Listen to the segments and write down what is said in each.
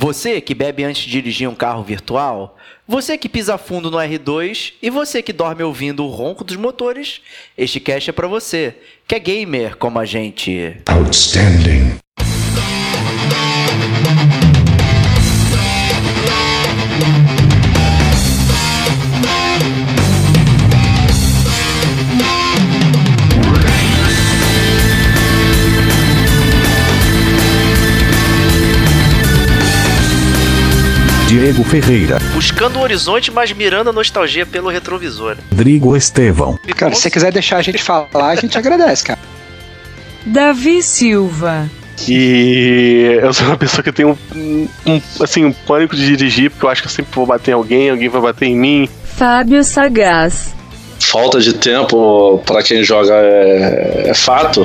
Você que bebe antes de dirigir um carro virtual, você que pisa fundo no R2 e você que dorme ouvindo o ronco dos motores, este cast é para você, que é gamer como a gente. Outstanding. Diego Ferreira, Buscando o horizonte, mas mirando a nostalgia pelo retrovisor. Rodrigo Estevão, Cara, se você quiser deixar a gente falar, a gente agradece, cara. Davi Silva. E eu sou uma pessoa que tem um, um, assim, um pânico de dirigir, porque eu acho que eu sempre vou bater em alguém, alguém vai bater em mim. Fábio Sagaz. falta de tempo pra quem joga é, é fato.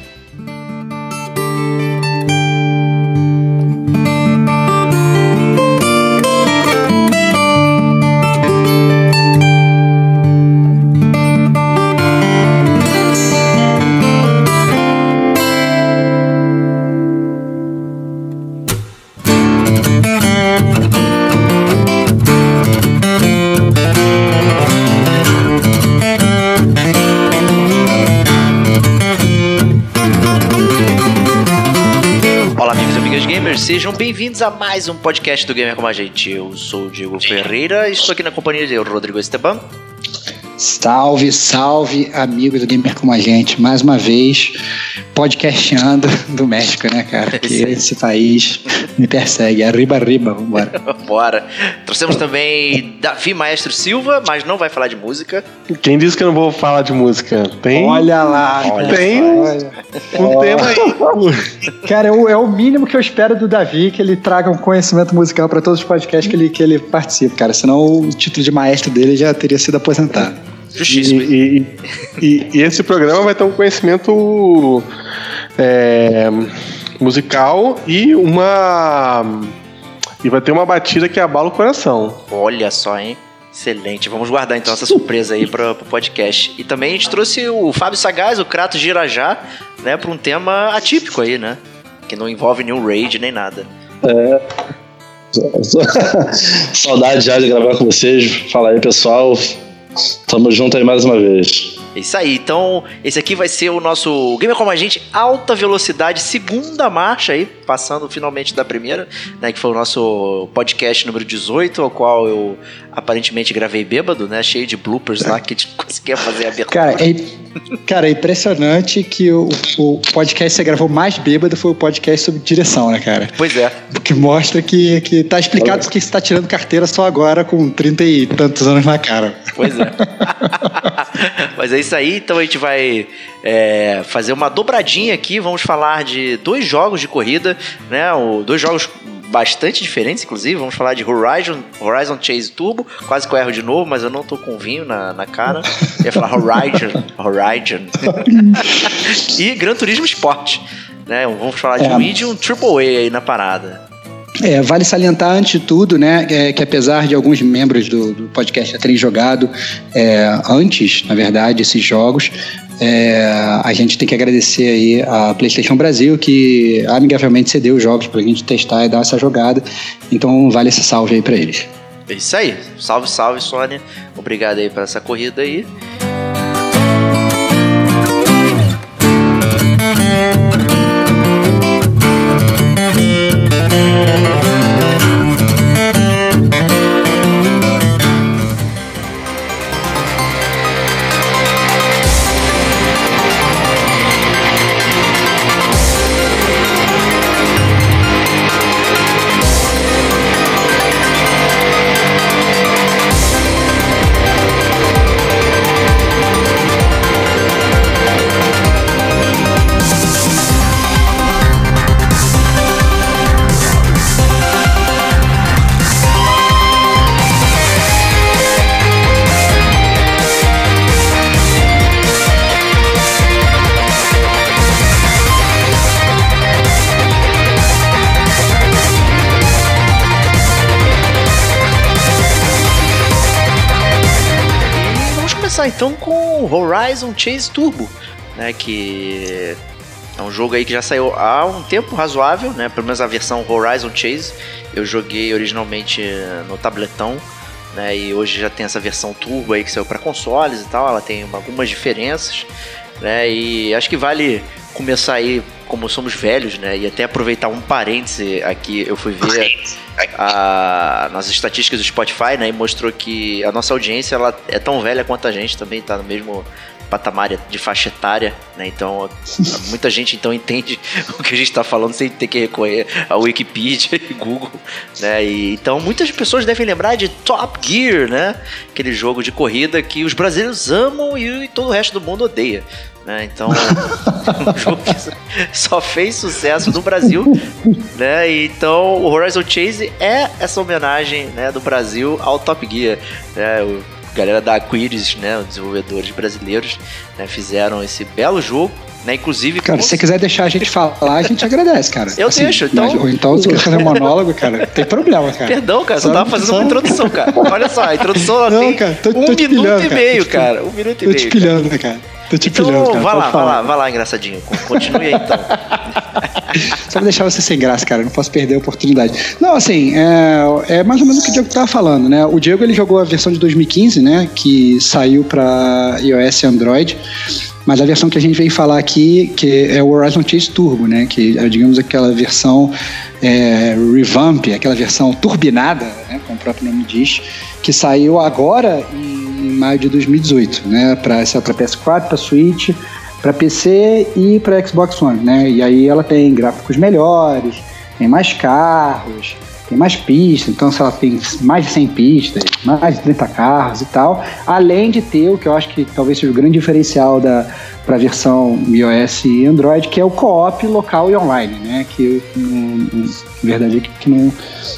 Bem-vindos a mais um podcast do Gamer como a gente. Eu sou o Diego Ferreira e estou aqui na companhia de Rodrigo Esteban. Salve, salve, amigo do Gamer como a gente. Mais uma vez, podcastando do México, né, cara? Que Sim. esse país me persegue. Arriba, arriba, vambora. Bora. Trouxemos também Davi Maestro Silva, mas não vai falar de música. Quem disse que eu não vou falar de música? Tem Olha lá, Olha Tem um- olha. um tema aí. Cara, é o, é o mínimo que eu espero do Davi, que ele traga um conhecimento musical pra todos os podcasts que ele, que ele participa, cara. Senão o título de maestro dele já teria sido aposentado. Justíssimo. E, e- e- e esse programa vai ter um conhecimento é, musical e uma. E vai ter uma batida que abala o coração. Olha só, hein? Excelente. Vamos guardar então essa surpresa aí para o podcast. E também a gente trouxe o Fábio Sagaz, o Kratos Girajá, né, para um tema atípico aí, né? Que não envolve nenhum raid nem nada. Saudade já de gravar com vocês. Fala aí, pessoal. Tamo junto aí mais uma vez. É isso aí. Então, esse aqui vai ser o nosso Gamer Como a Gente Alta Velocidade, segunda marcha aí, passando finalmente da primeira, né? Que foi o nosso podcast número 18, ao qual eu aparentemente gravei bêbado, né? Cheio de bloopers lá que a gente conseguia fazer a abertura. Cara, é, cara, é impressionante que o, o podcast que você gravou mais bêbado foi o podcast sobre direção, né, cara? Pois é. O que mostra que, que tá explicado porque você tá tirando carteira só agora com 30 e tantos anos na cara. Pois é. Mas é isso aí, então a gente vai é, fazer uma dobradinha aqui. Vamos falar de dois jogos de corrida, né? O, dois jogos bastante diferentes, inclusive. Vamos falar de Horizon, Horizon Chase Turbo. Quase que eu erro de novo, mas eu não tô com vinho na, na cara. Eu ia falar Horizon. Horizon. e Gran Turismo Sport. Né? Vamos falar de É. um indie e um Triple A aí na parada. É, vale salientar, antes de tudo, né, é, que apesar de alguns membros do, do podcast terem jogado é, antes, na verdade, esses jogos, é, a gente tem que agradecer aí a PlayStation Brasil, que amigavelmente cedeu os jogos pra gente testar e dar essa jogada. Então, vale esse salve aí pra eles. É isso aí. Salve, salve, Sônia. Obrigado aí por essa corrida aí. Horizon Chase Turbo, né? Que é um jogo aí que já saiu há um tempo razoável, né? Pelo menos a versão Horizon Chase. Eu joguei originalmente no tabletão, né? E hoje já tem essa versão turbo aí que saiu para consoles e tal. Ela tem algumas diferenças, né? E acho que vale começar aí, como somos velhos, né? E até aproveitar um parêntese aqui, eu fui ver a, nas estatísticas do Spotify, né? E mostrou que a nossa audiência ela é tão velha quanto a gente também, tá no mesmo patamar de faixa etária, né? Então, muita gente então entende o que a gente está falando sem ter que recorrer a Wikipedia e Google, né? E, então, muitas pessoas devem lembrar de Top Gear, né? Aquele jogo de corrida que os brasileiros amam e, e todo o resto do mundo odeia. Né? Então, um jogo que só fez sucesso no Brasil, né? Então, o Horizon Chase é essa homenagem né, do Brasil ao Top Gear, né? O, galera da Aquiris, né, os desenvolvedores brasileiros, né, fizeram esse belo jogo. Né, inclusive. Cara, se você quiser deixar a gente falar, a gente agradece, cara. Eu assim, deixo, então. Mas, então, se quer fazer um monólogo, cara, não tem problema, cara. Perdão, cara, só tava fazendo uma introdução, cara. Olha só, a introdução não, tem cara, tô, um tô minuto pilhando, e meio, cara. cara. Um minuto e meio. Tô te pilhando, cara. cara. Tô te então, pilhando, cara. vai lá, vai lá, vai lá, engraçadinho. Continue aí então. Só pra deixar você sem graça, cara. Não posso perder a oportunidade. Não, assim, é, é mais ou menos o que o Diego tava falando, né? O Diego ele jogou a versão de 2015, né? Que saiu pra iOS e Android. Mas a versão que a gente veio falar aqui, que é o Horizon Chase Turbo, né? Que é, digamos, aquela versão é, revamp, aquela versão turbinada, né? Como o próprio nome diz, que saiu agora em maio de 2018, né? Para PS4, para Switch, para PC e para Xbox One, né? E aí ela tem gráficos melhores, tem mais carros, tem mais pistas, então se ela tem mais de 100 pistas, mais de 30 carros e tal, além de ter o que eu acho que talvez seja o grande diferencial da para a versão iOS e Android, que é o co-op local e online, né? Que na verdade é que no,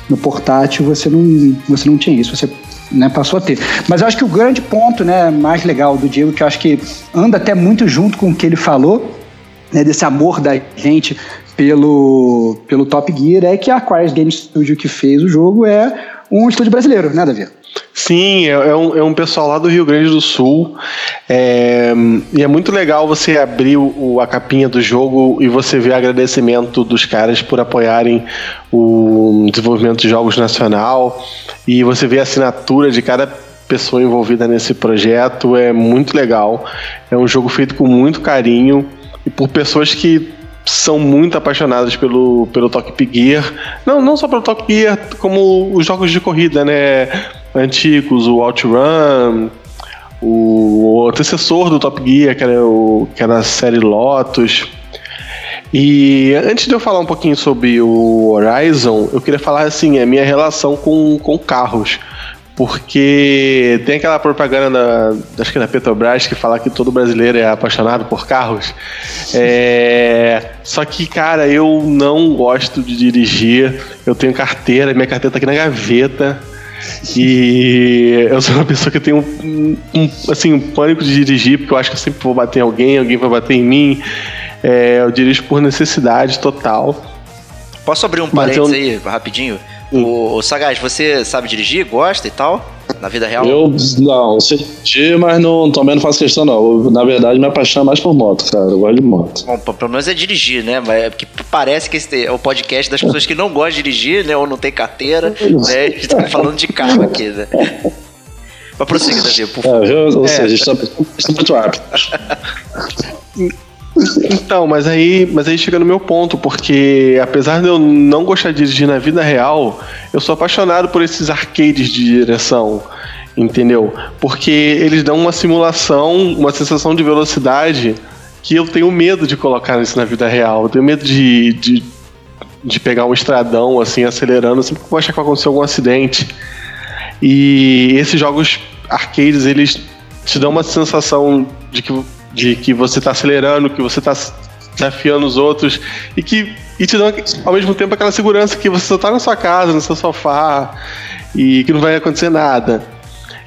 no portátil você não, você não tinha isso, você né, passou a ter. Mas eu acho que o grande ponto né, mais legal do Diego, que eu acho que anda até muito junto com o que ele falou, né, desse amor da gente pelo, pelo Top Gear, é que a Aquarius Game Studio que fez o jogo é um estúdio brasileiro, né, Davi? Sim, é, é, um, é um pessoal lá do Rio Grande do Sul. É, e é muito legal você abrir o, a capinha do jogo e você ver agradecimento dos caras por apoiarem o desenvolvimento de jogos nacional. E você vê a assinatura de cada pessoa envolvida nesse projeto. É muito legal. É um jogo feito com muito carinho e por pessoas que são muito apaixonadas pelo, pelo Top Gear. Não, não só pelo Top Gear, como os jogos de corrida, né? Antigos, o OutRun, o, antecessor do Top Gear, que era, o, que era a série Lotus. E antes de eu falar um pouquinho sobre o Horizon, eu queria falar assim, a minha relação com, com carros. Porque tem aquela propaganda da, acho que da Petrobras que fala que todo brasileiro é apaixonado por carros. É, só que, cara, eu não gosto de dirigir. Eu tenho carteira, minha carteira tá aqui na gaveta. E eu sou uma pessoa que tem um, um, assim, um pânico de dirigir, porque eu acho que eu sempre vou bater em alguém, alguém vai bater em mim. É, eu dirijo por necessidade total. Posso abrir um parênteses eu... aí, rapidinho? O, o Sagaz, você sabe dirigir? Gosta e tal? Na vida real? Eu não, sei dirigir, mas não, também não faço questão, não. Eu, na verdade, me apaixono mais por moto, cara. Eu gosto de moto. Bom, pelo menos é dirigir, né? Mas é porque parece que esse é o podcast das pessoas que não gostam de dirigir, né? Ou não tem carteira. né? A gente tá falando de carro aqui, né? Mas prossiga, Davi, por favor. É, ou seja, a gente tá muito rápido. Então, mas aí, mas aí chega no meu ponto, porque apesar de eu não gostar de dirigir na vida real, eu sou apaixonado por esses arcades de direção, entendeu? Porque eles dão uma simulação, uma sensação de velocidade que eu tenho medo de colocar isso na vida real. Eu tenho medo de, de, de pegar um estradão assim, acelerando, sempre que eu achar que vai acontecer algum acidente. E esses jogos arcades, eles te dão uma sensação de que de que você está acelerando, que você está desafiando os outros e que e te dão ao mesmo tempo aquela segurança que você só está na sua casa, no seu sofá e que não vai acontecer nada.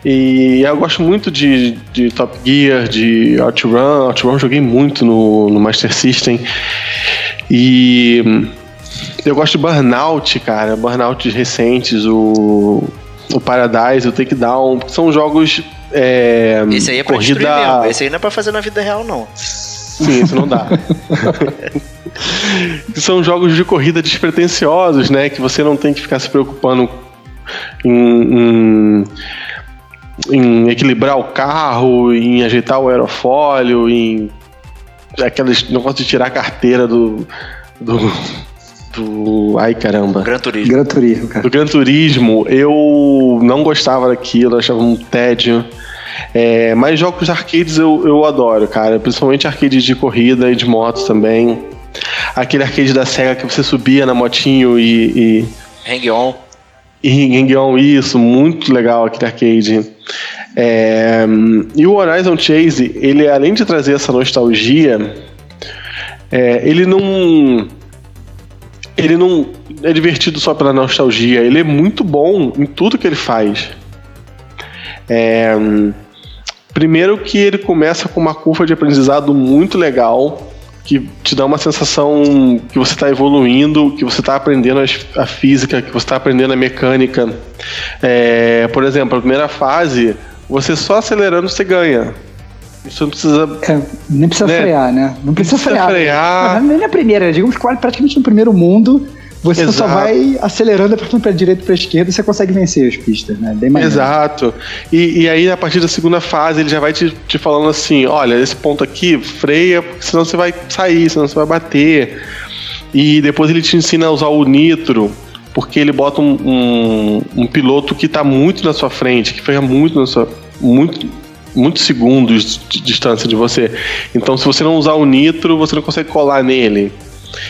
E eu gosto muito de, de Top Gear, de OutRun. OutRun joguei muito no, no Master System. E eu gosto de Burnout, cara. Burnout recentes, o o Paradise, o Takedown, são jogos. É, Esse aí é pra corrida. destruir mesmo. Esse aí não é pra fazer na vida real, não. Sim, isso não dá. São jogos de corrida despretensiosos, né? Que você não tem que ficar se preocupando em, em, em equilibrar o carro, em ajeitar o aerofólio, em aqueles negócio de tirar a carteira do. do. do ai caramba. Gran Turismo. Gran Turismo, cara. Do Gran Turismo, eu não gostava daquilo, achava um tédio. É, mas jogos de arcades eu, eu adoro, cara. Principalmente arcades de corrida e de moto também. Aquele arcade da SEGA que você subia na motinho e. e Hang-on. e Hang-On, isso, muito legal aquele arcade. É, e o Horizon Chase, ele além de trazer essa nostalgia, é, ele não. Ele não é divertido só pela nostalgia, ele é muito bom em tudo que ele faz. É, primeiro que ele começa com uma curva de aprendizado muito legal, que te dá uma sensação que você está evoluindo, que você está aprendendo a física, que você está aprendendo a mecânica. É, por exemplo, a primeira fase, você só acelerando você ganha. Você não precisa. É, nem precisa Né? frear, né? Não precisa, precisa frear. frear. Não, nem na primeira, digamos que praticamente no primeiro mundo, você só Exato. vai acelerando, apertando para direita e para esquerda, você consegue vencer as pistas, né? Bem mais. Exato. E, e aí, a partir da segunda fase, ele já vai te, te falando assim: olha, esse ponto aqui, freia, porque senão você vai sair, senão você vai bater. E depois ele te ensina a usar o nitro, porque ele bota um, um, um piloto que está muito na sua frente, que freia muito na sua. Muito, muitos segundos de distância de você. Então, se você não usar o nitro, você não consegue colar nele.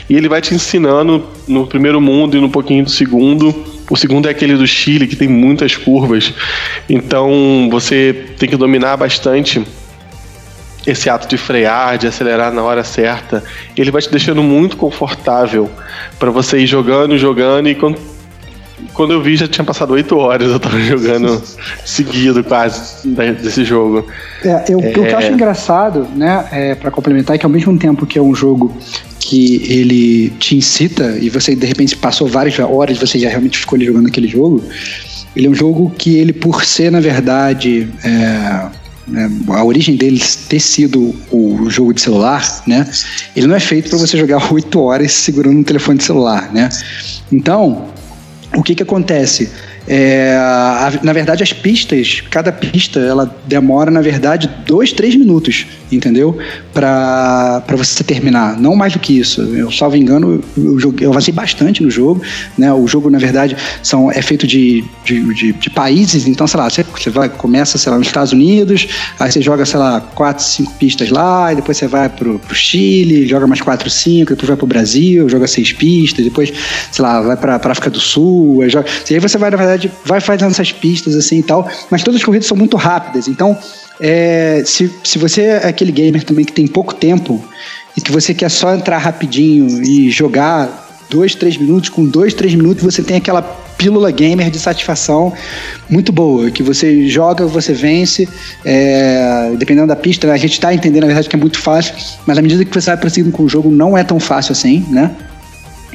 E ele vai te ensinando no primeiro mundo e no pouquinho do segundo. O segundo é aquele do Chile, que tem muitas curvas. Então você tem que dominar bastante esse ato de frear, de acelerar na hora certa. Ele vai te deixando muito confortável para você ir jogando, jogando. E quando, quando eu vi, já tinha passado oito horas. Eu tava jogando seguido quase né, desse jogo. É, eu, O que eu acho engraçado, né, é, para complementar, é que ao mesmo tempo que é um jogo que ele te incita e você de repente passou várias horas, você já realmente ficou ali jogando aquele jogo, ele é um jogo que ele, por ser, na verdade, é, né, a origem dele ter sido o jogo de celular, né? Ele não é feito para você jogar oito horas segurando um telefone de celular, né? Então, o que que acontece? É, a- na verdade, as pistas, cada pista, ela demora, na verdade, dois, três minutos, entendeu? Pra você terminar. Não mais do que isso. Eu, salvo engano, eu, joguei, eu avancei bastante no jogo. Né? O jogo, na verdade, são, é feito de, de, de- de países. Então, sei lá, você, você vai, começa, sei lá, nos Estados Unidos, aí você joga, sei lá, quatro, cinco pistas lá, e depois você vai pro, pro Chile, joga mais quatro, cinco, depois vai pro Brasil, joga seis pistas, depois, sei lá, vai pra, pra África do Sul, aí, joga, e aí você vai, na verdade, vai fazendo essas pistas assim e tal, mas todas as corridas são muito rápidas, então é, se, se você é aquele gamer também que tem pouco tempo e que você quer só entrar rapidinho e jogar dois, três minutos, com dois, três minutos você tem aquela pílula gamer de satisfação muito boa, que você joga, você vence, é, dependendo da pista, né? a gente está entendendo na verdade que é muito fácil, mas à medida que você vai prosseguindo com o jogo não é tão fácil assim, né?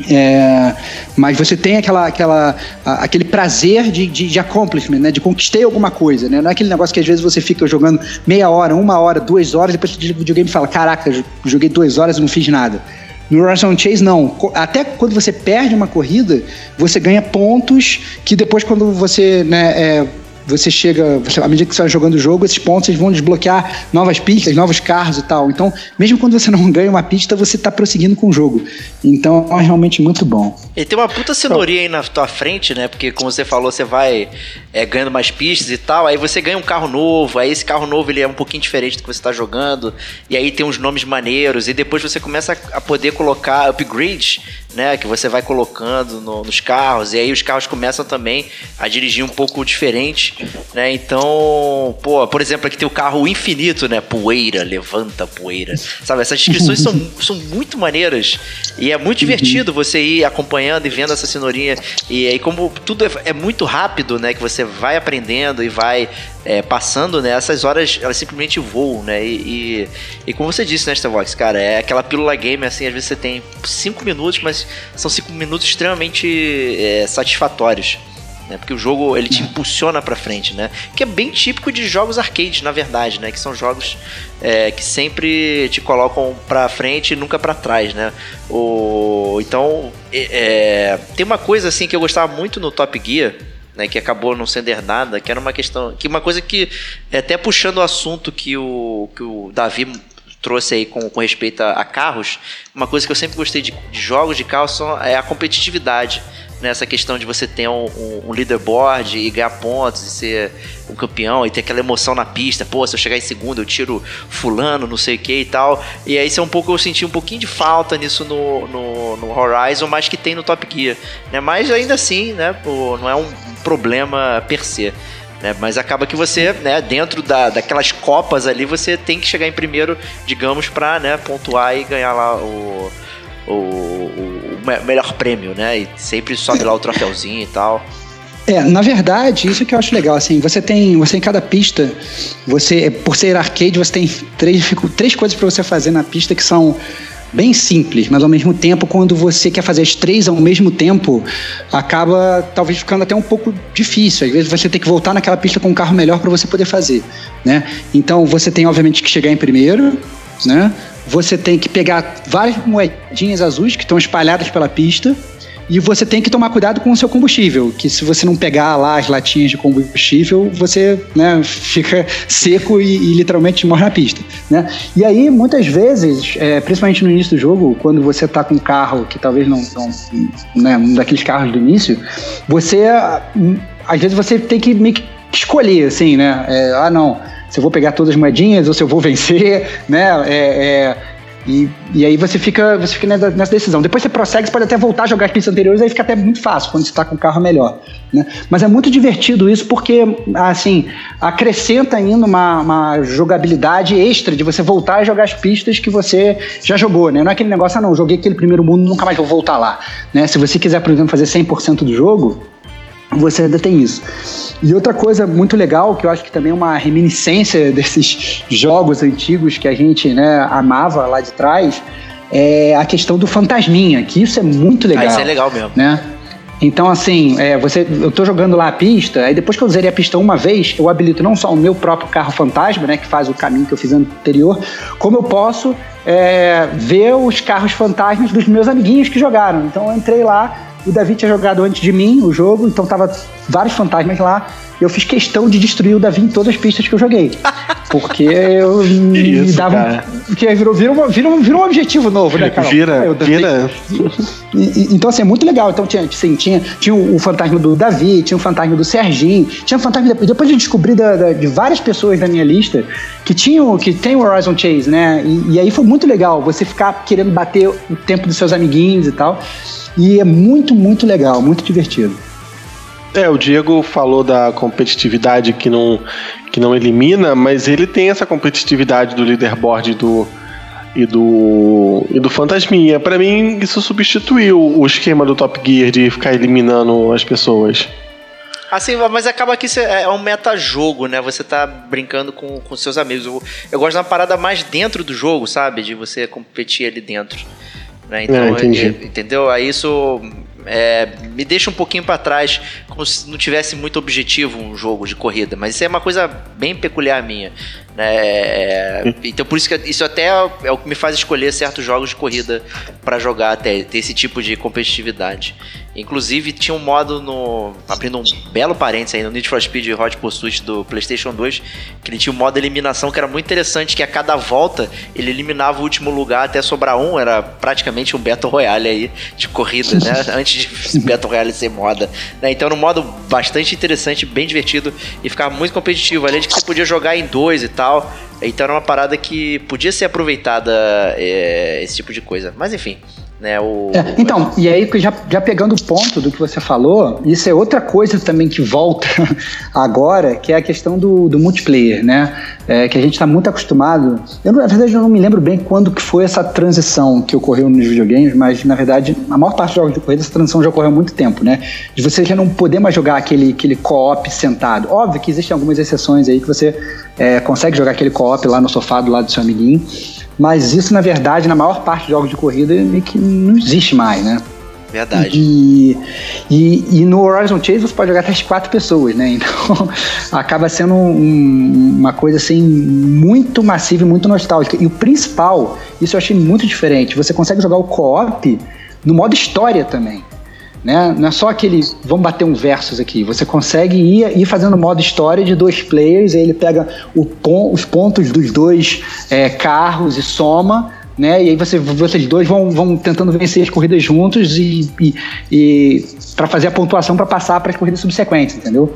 É, mas você tem aquela, aquela, aquele prazer de, de, de accomplishment, né? De conquistei alguma coisa, né? Não é aquele negócio que às vezes você fica jogando meia hora, uma hora, duas horas, depois o videogame e fala, caraca, jo- joguei duas horas e não fiz nada. No Horizon Chase, não. Até quando você perde uma corrida, você ganha pontos que depois quando você, né, é, você chega, à medida que você vai jogando o jogo, esses pontos vão desbloquear novas pistas, novos carros e tal. Então, mesmo quando você não ganha uma pista, você está prosseguindo com o jogo. Então, é realmente muito bom. E tem uma puta cenourinha aí na tua frente, né? Porque, como você falou, você vai é, ganhando mais pistas e tal. Aí você ganha um carro novo. Aí esse carro novo ele é um pouquinho diferente do que você tá jogando. E aí tem uns nomes maneiros. E depois você começa a poder colocar upgrades, né? Que você vai colocando no- nos carros. E aí os carros começam também a dirigir um pouco diferente, né? Então, pô, por exemplo, aqui tem o carro infinito, né? Poeira, levanta poeira. Sabe? Essas descrições são, são muito maneiras. E é muito divertido você ir acompanhando e vendo essa cenourinha. E aí, como tudo é, é muito rápido, né? Que você vai aprendendo e vai é, passando, né? Essas horas, elas simplesmente voam, né? E, e, e como você disse, né, Starvox, cara, é aquela pílula game, assim, às vezes você tem cinco minutos, mas são cinco minutos extremamente é, satisfatórios. né? Porque o jogo ele te impulsiona para frente, né? Que é bem típico de jogos arcade, na verdade, né? Que são jogos é, que sempre te colocam para frente e nunca para trás, né? O, então é, tem uma coisa assim que eu gostava muito no Top Gear. Né, que acabou não sendo herdada, que era uma questão, que uma coisa que até puxando o assunto que o, que o Davi trouxe aí com, com respeito a, a, carros, uma coisa que eu sempre gostei de, de jogos de carros é a competitividade nessa questão de você ter um, um, um, leaderboard e ganhar pontos e ser um campeão e ter aquela emoção na pista. Pô, se eu chegar em segundo, eu tiro fulano, não sei o que e tal. E aí isso é um pouco, eu senti um pouquinho de falta nisso no, no, no Horizon, mas que tem no Top Gear. Né? Mas ainda assim, né, pô, não é um problema per se. Né? Mas acaba que você, né, dentro da, daquelas copas ali, você tem que chegar em primeiro, digamos, para né, pontuar e ganhar lá o, o, o, melhor prêmio, né? E sempre sobe lá o troféuzinho e tal. É, na verdade, isso que eu acho legal, assim, você tem, você em cada pista, você, por ser arcade, você tem três, três coisas para você fazer na pista que são bem simples, mas ao mesmo tempo, quando você quer fazer as três ao mesmo tempo, acaba talvez ficando até um pouco difícil. Às vezes você tem que voltar naquela pista com um carro melhor para você poder fazer, né? Então você tem obviamente que chegar em primeiro, né? Você tem que pegar várias moedinhas azuis que estão espalhadas pela pista e você tem que tomar cuidado com o seu combustível, que se você não pegar lá as latinhas de combustível, você né, fica seco e, e, literalmente morre na pista. Né? E aí, muitas vezes, é, principalmente no início do jogo, quando você está com um carro que talvez não, não né, um daqueles carros do início, você às vezes você tem que meio que escolher, assim, né? É, ah, não, se eu vou pegar todas as moedinhas ou se eu vou vencer, né? É, é, e, e aí você fica, você fica nessa decisão. Depois você prossegue, você pode até voltar a jogar as pistas anteriores, aí fica até muito fácil quando você está com o carro melhor. Né? Mas é muito divertido isso porque, assim, acrescenta ainda uma, uma, jogabilidade extra de você voltar a jogar as pistas que você já jogou, né? Não é aquele negócio, ah não, joguei aquele primeiro mundo, nunca mais vou voltar lá. Né? Se você quiser, por exemplo, fazer 100% do jogo, você ainda tem isso. E outra coisa muito legal, que eu acho que também é uma reminiscência desses jogos antigos que a gente né, amava lá de trás, é a questão do fantasminha, que isso é muito legal. Ah, isso é legal mesmo. Né? Então, assim, é, você, eu tô jogando lá a pista, aí depois que eu zerei a pista uma vez, eu habilito não só o meu próprio carro fantasma, né, que faz o caminho que eu fiz anterior, como eu posso é, ver os carros fantasmas dos meus amiguinhos que jogaram. Então eu entrei lá, o Davi tinha jogado antes de mim o jogo, então tava vários fantasmas lá. Eu fiz questão de destruir o Davi em todas as pistas que eu joguei. Porque eu Isso, me dava. Cara. Porque virou, virou, virou, virou um objetivo novo, né, cara? Vira, vira. E, e, então, assim, é muito legal. Então, tinha, assim, tinha, tinha o fantasma do Davi, tinha o fantasma do Serginho, tinha o fantasma. Depois eu descobri da, da, de várias pessoas da minha lista que tinham, que tem o Horizon Chase, né? E, e aí foi muito legal você ficar querendo bater o tempo dos seus amiguinhos e tal. E é muito, muito legal, muito divertido. É, o Diego falou da competitividade que não, que não elimina, mas ele tem essa competitividade do leaderboard do, e do e do Fantasminha. Para mim, isso substituiu o esquema do Top Gear de ficar eliminando as pessoas. Assim, mas acaba que isso é, é um metajogo, né? Você tá brincando com, com seus amigos. Eu, eu gosto de uma parada mais dentro do jogo, sabe? De você competir ali dentro. Né? Então, é, entendeu? Aí isso é, me deixa um pouquinho para trás, como se não tivesse muito objetivo um jogo de corrida. Mas isso é uma coisa bem peculiar minha. Né? É, então por isso que isso até é o que me faz escolher certos jogos de corrida para jogar até ter esse tipo de competitividade. Inclusive tinha um modo no abrindo um belo parênteses aí no Need for Speed Hot Pursuit do PlayStation 2, que ele tinha um modo eliminação que era muito interessante, que a cada volta ele eliminava o último lugar até sobrar um, era praticamente um Battle Royale aí de corrida, né? Antes de Battle Royale ser moda. Né? Então era um modo bastante interessante, bem divertido e ficava muito competitivo, além de que você podia jogar em dois e tal. Então era uma parada que podia ser aproveitada é, esse tipo de coisa. Mas enfim. Né, o, é, então, e aí já, já pegando o ponto do que você falou, isso é outra coisa também que volta agora, que é a questão do, do multiplayer, né? É, que a gente está muito acostumado. Eu, na verdade, eu não me lembro bem quando que foi essa transição que ocorreu nos videogames, mas na verdade, a maior parte dos jogos de corrida, essa transição já ocorreu há muito tempo, né? De você já não poder mais jogar aquele, aquele co-op sentado. Óbvio que existem algumas exceções aí que você é, consegue jogar aquele co-op lá no sofá do lado do seu amiguinho. Mas isso, na verdade, na maior parte dos jogos de corrida, meio que não existe mais, né? Verdade. E, e, e no Horizon Chase você pode jogar até as quatro pessoas, né? Então acaba sendo um- uma coisa assim muito massiva e muito nostálgica. E o principal, isso eu achei muito diferente. Você consegue jogar o co-op no modo história também. Né? Não é só aquele vamos bater um versus aqui. Você consegue ir, ir fazendo modo história de dois players, aí ele pega pon- os pontos dos dois é, carros e soma. Né? E aí você, vocês dois vão, vão tentando vencer as corridas juntos e, e, e para fazer a pontuação para passar para as corridas subsequentes, entendeu?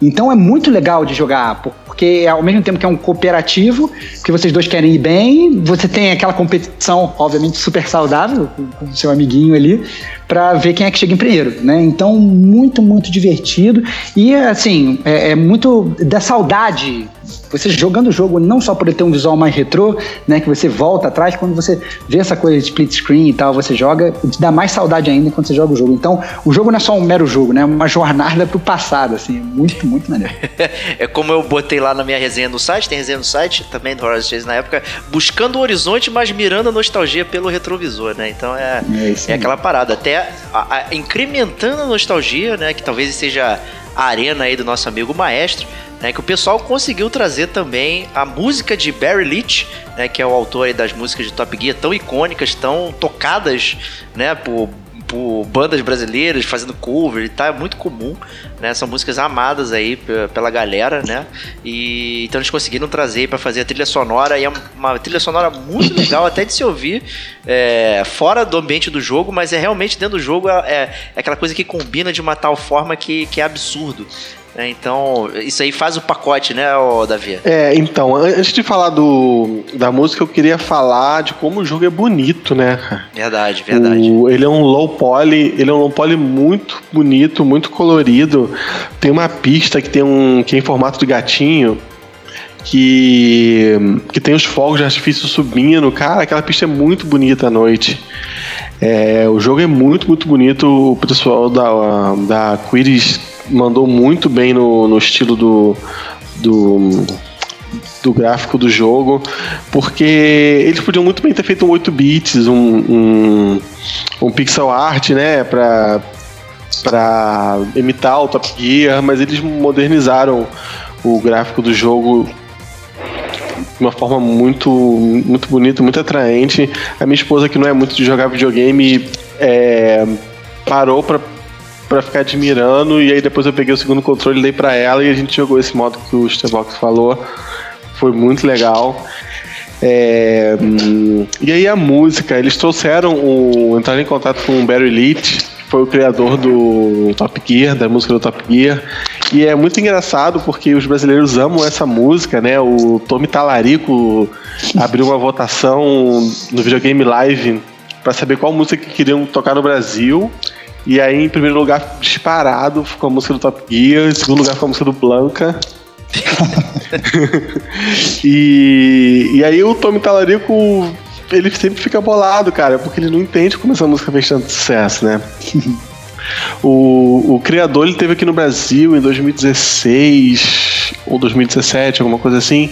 Então é muito legal de jogar, porque ao mesmo tempo que é um cooperativo, que vocês dois querem ir bem, você tem aquela competição, obviamente, super saudável com com o seu amiguinho ali, para ver quem é que chega em primeiro, né? Então, muito, muito divertido. E, assim, é, é muito da saudade. Você jogando o jogo, não só por ele ter um visual mais retrô, né? Que você volta atrás, quando você vê essa coisa de split screen e tal, você joga, te dá mais saudade ainda quando você joga o jogo. Então, o jogo não é só um mero jogo, né? É uma jornada pro passado, assim. Muito, muito maneiro. É como eu botei lá na minha resenha no site, tem resenha no site também do Horizon Chase na época, buscando o horizonte, mas mirando a nostalgia pelo retrovisor, né? Então é, É é aquela parada, até a- a- incrementando a nostalgia, né? Que talvez seja a arena aí do nosso amigo maestro, né? Que o pessoal conseguiu trazer também a música de Barry Leach, né? Que é o autor das músicas de Top Gear tão icônicas, tão tocadas, né? Por por bandas brasileiras fazendo cover e tal, é muito comum, né? São músicas amadas aí pe- pela galera, né? E então eles conseguiram trazer para fazer a trilha sonora e é uma trilha sonora muito legal até de se ouvir é, fora do ambiente do jogo, mas é realmente dentro do jogo é, é- é aquela coisa que combina de uma tal forma que, que é absurdo. Né? Então isso aí faz o pacote, né, Davi? É, então, an- antes de falar do, da música, eu queria falar de como o jogo é bonito, né? Verdade, verdade. O- ele é um low poly, ele é um low poly muito bonito, muito colorido. Tem uma pista que tem um que é em formato de gatinho. Que, que tem os fogos de artifício subindo, cara, aquela pista é muito bonita à noite. É, o jogo é muito, muito bonito. O pessoal da, da Quiris mandou muito bem no, no estilo do, do, do gráfico do jogo, porque eles podiam muito bem ter feito um 8 bits, um, um, um pixel art, né, pra, pra imitar o Top Gear, mas eles modernizaram o gráfico do jogo de uma forma muito, muito bonita, muito atraente. A minha esposa, que não é muito de jogar videogame, é, parou pra, pra ficar admirando. E aí depois eu peguei o segundo controle, dei pra ela e a gente jogou esse modo que o Stevox falou. Foi muito legal. É, hum, e aí a música, eles trouxeram o. entraram em contato com o Barry Leach, que foi o criador do Top Gear, da música do Top Gear. E é muito engraçado porque os brasileiros amam essa música, né? O Tommy Talarico abriu uma votação no videogame live para saber qual música que queriam tocar no Brasil. E aí, em primeiro lugar, disparado, ficou a música do Top Gear. Em segundo lugar, ficou a música do Blanca. e, e aí o Tommy Talarico, ele sempre fica bolado, cara, porque ele não entende como essa música fez tanto sucesso, né? O, o criador ele teve aqui no Brasil em 2016 ou 2017, alguma coisa assim.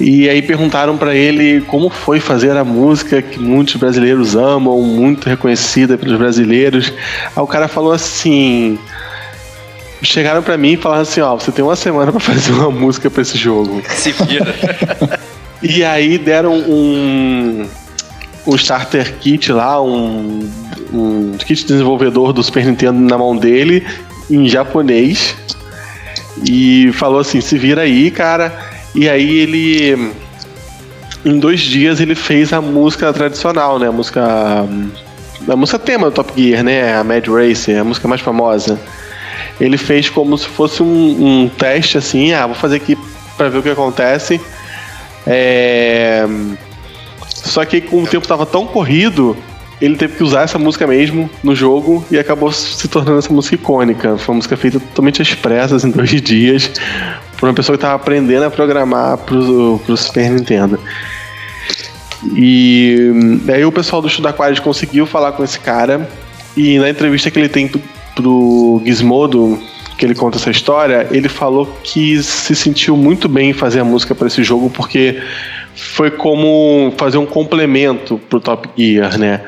E aí perguntaram pra ele como foi fazer a música que muitos brasileiros amam, muito reconhecida pelos brasileiros. Aí o cara falou assim: chegaram pra mim e falaram assim, ó, você tem uma semana pra fazer uma música pra esse jogo. Se vira. E aí deram um, um starter kit lá, um, um kit desenvolvedor do Super Nintendo na mão dele, em japonês. E falou assim, se vira aí, cara. E aí ele. Em dois dias ele fez a música tradicional, né? A música. A música tema do Top Gear, né? A Mad Racer, a música mais famosa. Ele fez como se fosse um, um teste assim, ah, vou fazer aqui pra ver o que acontece. É... Só que com o tempo tava tão corrido, ele teve que usar essa música mesmo no jogo e acabou se tornando essa música icônica. Foi uma música feita totalmente às pressas, em dois dias, por uma pessoa que tava aprendendo a programar pro, pro Super Nintendo. E aí o pessoal do Estudo Aquários conseguiu falar com esse cara e na entrevista que ele tem pro Gizmodo, que ele conta essa história, ele falou que se sentiu muito bem em fazer a música para esse jogo porque foi como fazer um complemento pro Top Gear, né?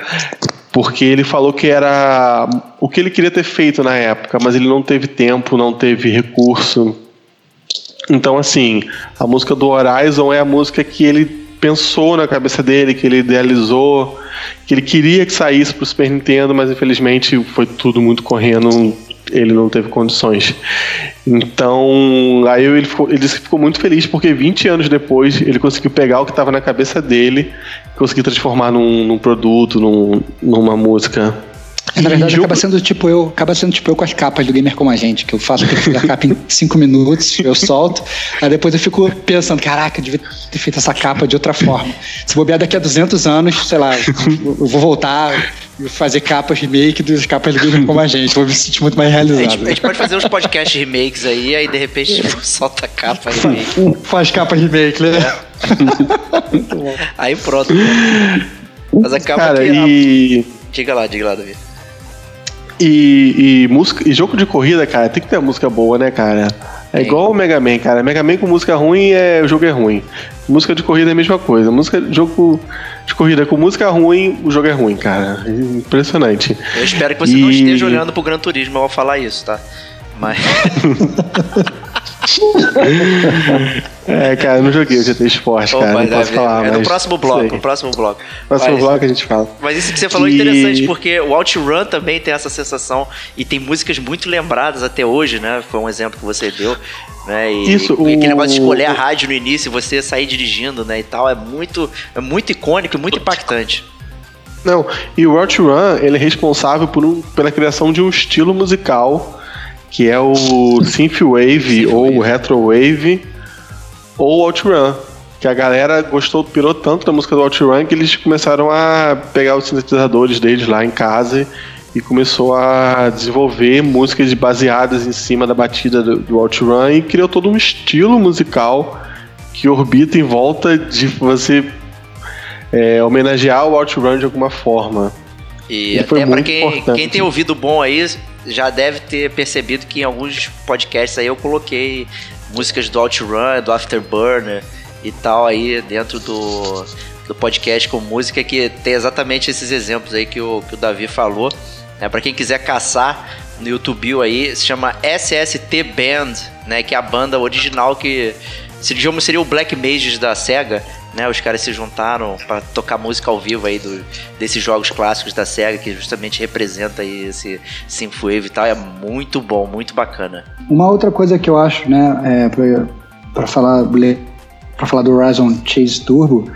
porque ele falou que era o que ele queria ter feito na época, mas ele não teve tempo, não teve recurso. Então, assim, a música do Horizon é a música que ele pensou na cabeça dele, que ele idealizou, que ele queria que saísse pro Super Nintendo, mas infelizmente foi tudo muito correndo, ele não teve condições. Então, aí ele, ficou, ele disse que ficou muito feliz porque 20 anos depois ele conseguiu pegar o que estava na cabeça dele, conseguiu transformar num, num produto, num, numa música. Na verdade, jogo- acaba sendo tipo eu, acaba sendo tipo eu com as capas do Gamer Como a Gente, que eu faço aquele- a capa em 5 minutos, eu solto, aí depois eu fico pensando, caraca, eu devia ter feito essa capa de outra forma. Se bobear daqui a 200 anos, sei lá, eu vou voltar e fazer capas remake das capas do Gamer Como a Gente, vou me sentir muito mais A realizado. gente, a gente pode fazer uns podcast remakes aí, aí de repente tipo, solta a capa remake. Faz capa remake, né? Aí pronto. Mas a capa Cara, que. e, Diga lá, diga lá, Davi. E, e música e jogo de corrida, cara, tem que ter música boa, né, cara? É igual o Mega Man, cara. Mega Man com música ruim, é, o jogo é ruim. Música de corrida é a mesma coisa. Música, jogo de corrida com música ruim, o jogo é ruim, cara. Impressionante. Eu espero que você não E- esteja olhando pro Gran Turismo ao falar isso, tá? Mas. É, cara, eu não joguei o GT Esporte, cara. Opa, não posso falar, é no próximo bloco, no próximo bloco. Próximo Mas- bloco a gente fala. Mas isso que você falou é E- interessante, porque o OutRun também tem essa sensação e tem músicas muito lembradas até hoje, né? Foi um exemplo que você deu. Né? E, Isso, e aquele o- negócio de escolher a rádio no início e você sair dirigindo, né? E tal, é muito, é muito icônico e muito impactante. Não, e o OutRun, ele é responsável por um, pela criação de um estilo musical que é o Synthwave ou Retrowave ou OutRun. Que a galera gostou, pirou tanto da música do OutRun que eles começaram a pegar os sintetizadores deles lá em casa e começou a desenvolver músicas baseadas em cima da batida do, do OutRun e criou todo um estilo musical que orbita em volta de você é, homenagear o OutRun de alguma forma. E foi até pra muito quem, importante. quem tem ouvido bom aí, já deve ter percebido que em alguns podcasts aí eu coloquei músicas do OutRun, do Afterburner e tal aí dentro do, do podcast com música que tem exatamente esses exemplos aí que o, que o Davi falou. Né? Para quem quiser caçar no YouTube aí, se chama SST Band, né? Que é a banda original que se digamos seria o Black Mages da Sega, né? Os caras se juntaram para tocar música ao vivo aí do, desses jogos clássicos da Sega que justamente representa aí esse synthwave e tal. É muito bom, muito bacana. Uma outra coisa que eu acho, né, é, pra falar para falar do Horizon Chase Turbo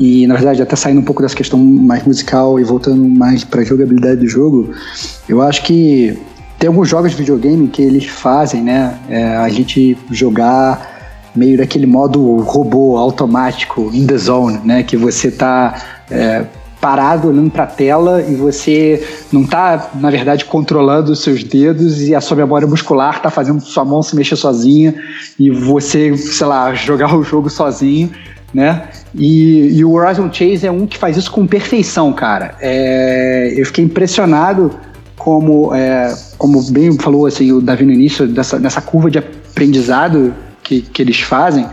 e na verdade até saindo um pouco dessa questão mais musical e voltando mais para jogabilidade do jogo, eu acho que tem alguns jogos de videogame que eles fazem, né, é, a gente jogar meio daquele modo robô automático in the zone, né, que você tá é, parado olhando para a tela e você não está, na verdade, controlando os seus dedos e a sua memória muscular está fazendo sua mão se mexer sozinha e você, sei lá, jogar o jogo sozinho, né? E, e o Horizon Chase é um que faz isso com perfeição, cara. É, eu fiquei impressionado como, é, como bem falou assim, o Davi no início, dessa, dessa curva de aprendizado que, que eles fazem,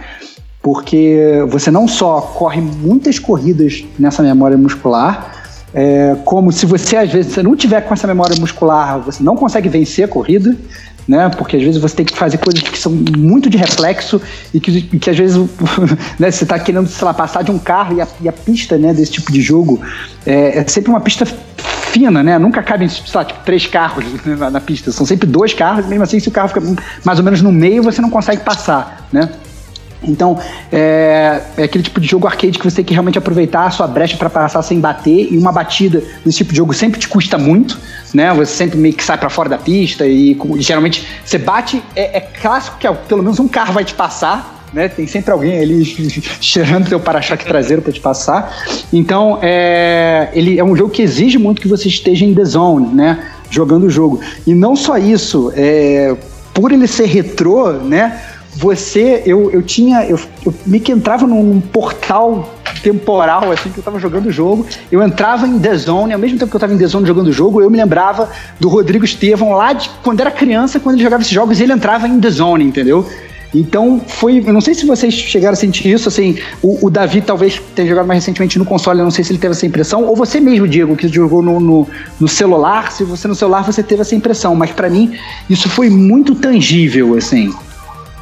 porque você não só corre muitas corridas nessa memória muscular, é, como se você às vezes você não tiver com essa memória muscular, você não consegue vencer a corrida, né? Porque às vezes você tem que fazer coisas que são muito de reflexo e que, que às vezes né, você está querendo, sei lá, passar de um carro e a, e a pista né, desse tipo de jogo é, é sempre uma pista fina, né? Nunca cabem, sei lá, tipo, três carros na, na pista. São sempre dois carros, mesmo assim, se o carro fica mais ou menos no meio, você não consegue passar, né? Então, é, é, aquele tipo de jogo arcade que você tem que realmente aproveitar a sua brecha para passar sem bater. E uma batida nesse tipo de jogo sempre te custa muito, né? Você sempre meio que sai para fora da pista e, e, geralmente você bate. É, é clássico que pelo menos um carro vai te passar, né? Tem sempre alguém ali cheirando teu para-choque traseiro para te passar. Então, é, ele é um jogo que exige muito que você esteja em the zone, né? Jogando o jogo. E não só isso, é, por ele ser retrô, né? você, eu, eu tinha, eu, eu meio que entrava num portal temporal, assim, que eu tava jogando o jogo, eu entrava em The Zone, ao mesmo tempo que eu tava em The Zone jogando o jogo, eu me lembrava do Rodrigo Estevão lá de quando era criança, quando ele jogava esses jogos, ele entrava em The Zone, entendeu? Então foi. Eu não sei se vocês chegaram a sentir isso, assim, o, o Davi talvez tenha jogado mais recentemente no console, eu não sei se ele teve essa impressão, ou você mesmo, Diego, que jogou no, no, no celular, se você no celular você teve essa impressão, mas para mim isso foi muito tangível, assim.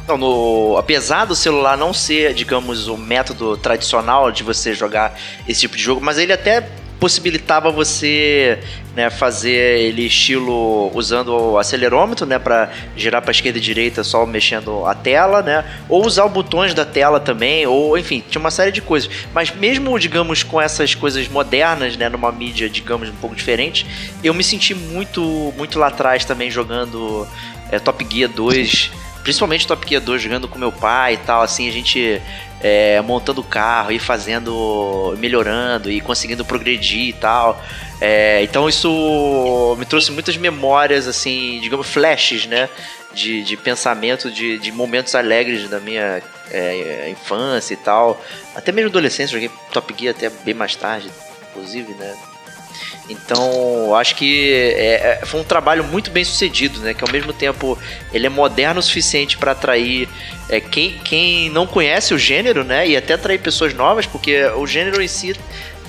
Então, no, apesar do celular não ser, digamos, o método tradicional de você jogar esse tipo de jogo, mas ele até possibilitava você né, fazer ele estilo usando o acelerômetro, né, para girar para esquerda e direita só mexendo a tela, né, ou usar os botões da tela também, ou enfim, tinha uma série de coisas. Mas mesmo, digamos, com essas coisas modernas, né, numa mídia, digamos, um pouco diferente, eu me senti muito, muito lá atrás também jogando é, Top Gear 2 principalmente Top Gear 2 jogando com meu pai e tal, assim, a gente é, montando carro e fazendo, melhorando e conseguindo progredir e tal. É, então isso me trouxe muitas memórias, assim, digamos, flashes, né? De, de pensamento, de, de momentos alegres da minha é, infância e tal. Até mesmo adolescência, joguei Top Gear até bem mais tarde, inclusive, né? Então, acho que é, é, foi um trabalho muito bem sucedido, né? Que ao mesmo tempo ele é moderno o suficiente para atrair é, quem, quem não conhece o gênero, né? E até atrair pessoas novas, porque o gênero em si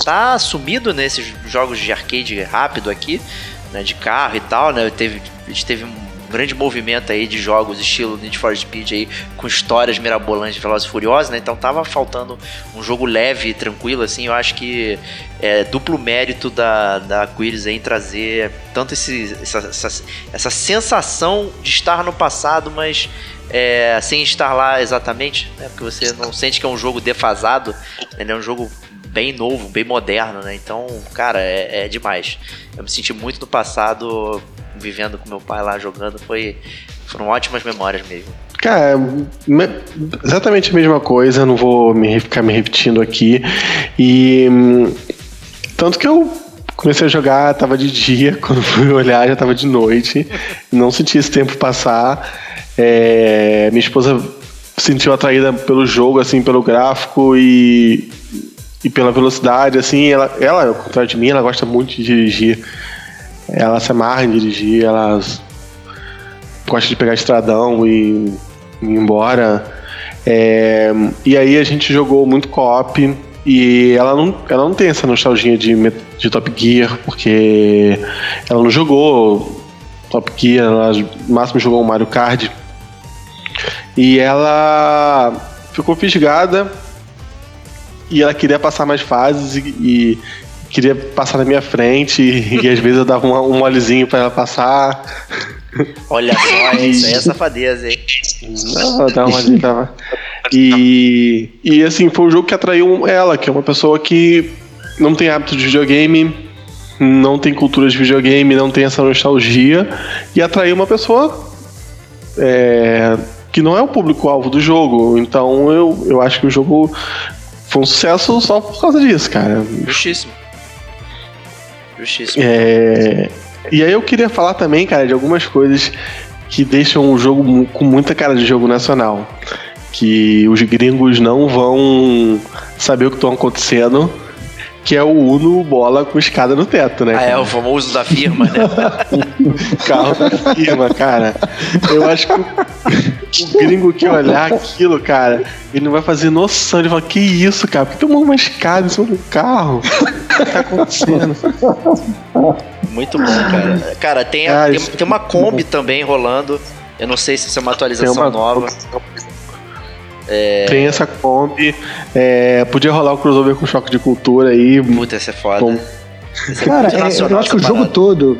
tá sumido nesses jogos de arcade rápido aqui, né? De carro e tal, né? Teve, a gente teve um grande movimento aí de jogos estilo Need for Speed aí com histórias mirabolantes Velozes e Furiosos, né? Então tava faltando um jogo leve e tranquilo assim. Eu acho que é duplo mérito da da Quiris em trazer tanto esse, essa, essa, essa sensação de estar no passado, mas é, sem estar lá exatamente, né? Porque você não sente que é um jogo defasado, ele é um jogo bem novo, bem moderno, né? Então, cara, é, é demais. Eu me senti muito no passado vivendo com meu pai lá jogando, foi, foram ótimas memórias mesmo. Cara, exatamente a mesma coisa, não vou me, ficar me repetindo aqui. E tanto que eu comecei a jogar, tava de dia, quando fui olhar já tava de noite, não senti esse tempo passar. É, minha esposa sentiu atraída pelo jogo, assim, pelo gráfico e, e pela velocidade, assim, ela, ela, ao contrário de mim, ela gosta muito de dirigir. Ela se amarra em dirigir, ela gosta de pegar estradão e, ir embora. É, e aí a gente jogou muito co-op e ela não, ela não tem essa nostalgia de, de Top Gear, porque ela não jogou Top Gear, ela no máximo jogou o Mario Kart. E ela ficou fisgada e ela queria passar mais fases e, e queria passar na minha frente e, e às vezes eu dava um, um molezinho pra ela passar. Olha só, isso aí é safadeza, hein? Não, dá uma tava. E, e assim, foi um jogo que atraiu ela, que é uma pessoa que não tem hábito de videogame, não tem cultura de videogame, não tem essa nostalgia, e atraiu uma pessoa é, que não é o público-alvo do jogo. Então eu, eu acho que o jogo foi um sucesso só por causa disso, cara. Justíssimo. Justíssimo. É... E aí eu queria falar também, cara, de algumas coisas que deixam o jogo com muita cara de jogo nacional. Que os gringos não vão saber o que estão acontecendo que é o Uno bola com escada no teto, né? Ah, é o famoso da firma, né? Carro da firma, cara. Eu acho que o, o gringo que olhar aquilo, cara, ele não vai fazer noção. Ele fala, que isso, cara? Por que tomou uma escada em cima do carro? O que tá acontecendo? Muito bom, cara. Cara, tem, a, tem, tem, uma Kombi também rolando. Eu não sei se isso é uma atualização uma... nova. É... Tem essa Kombi. É, podia rolar o crossover com choque de cultura aí. Puta, essa é foda. Bom. Cara, é, eu acho que o jogo todo,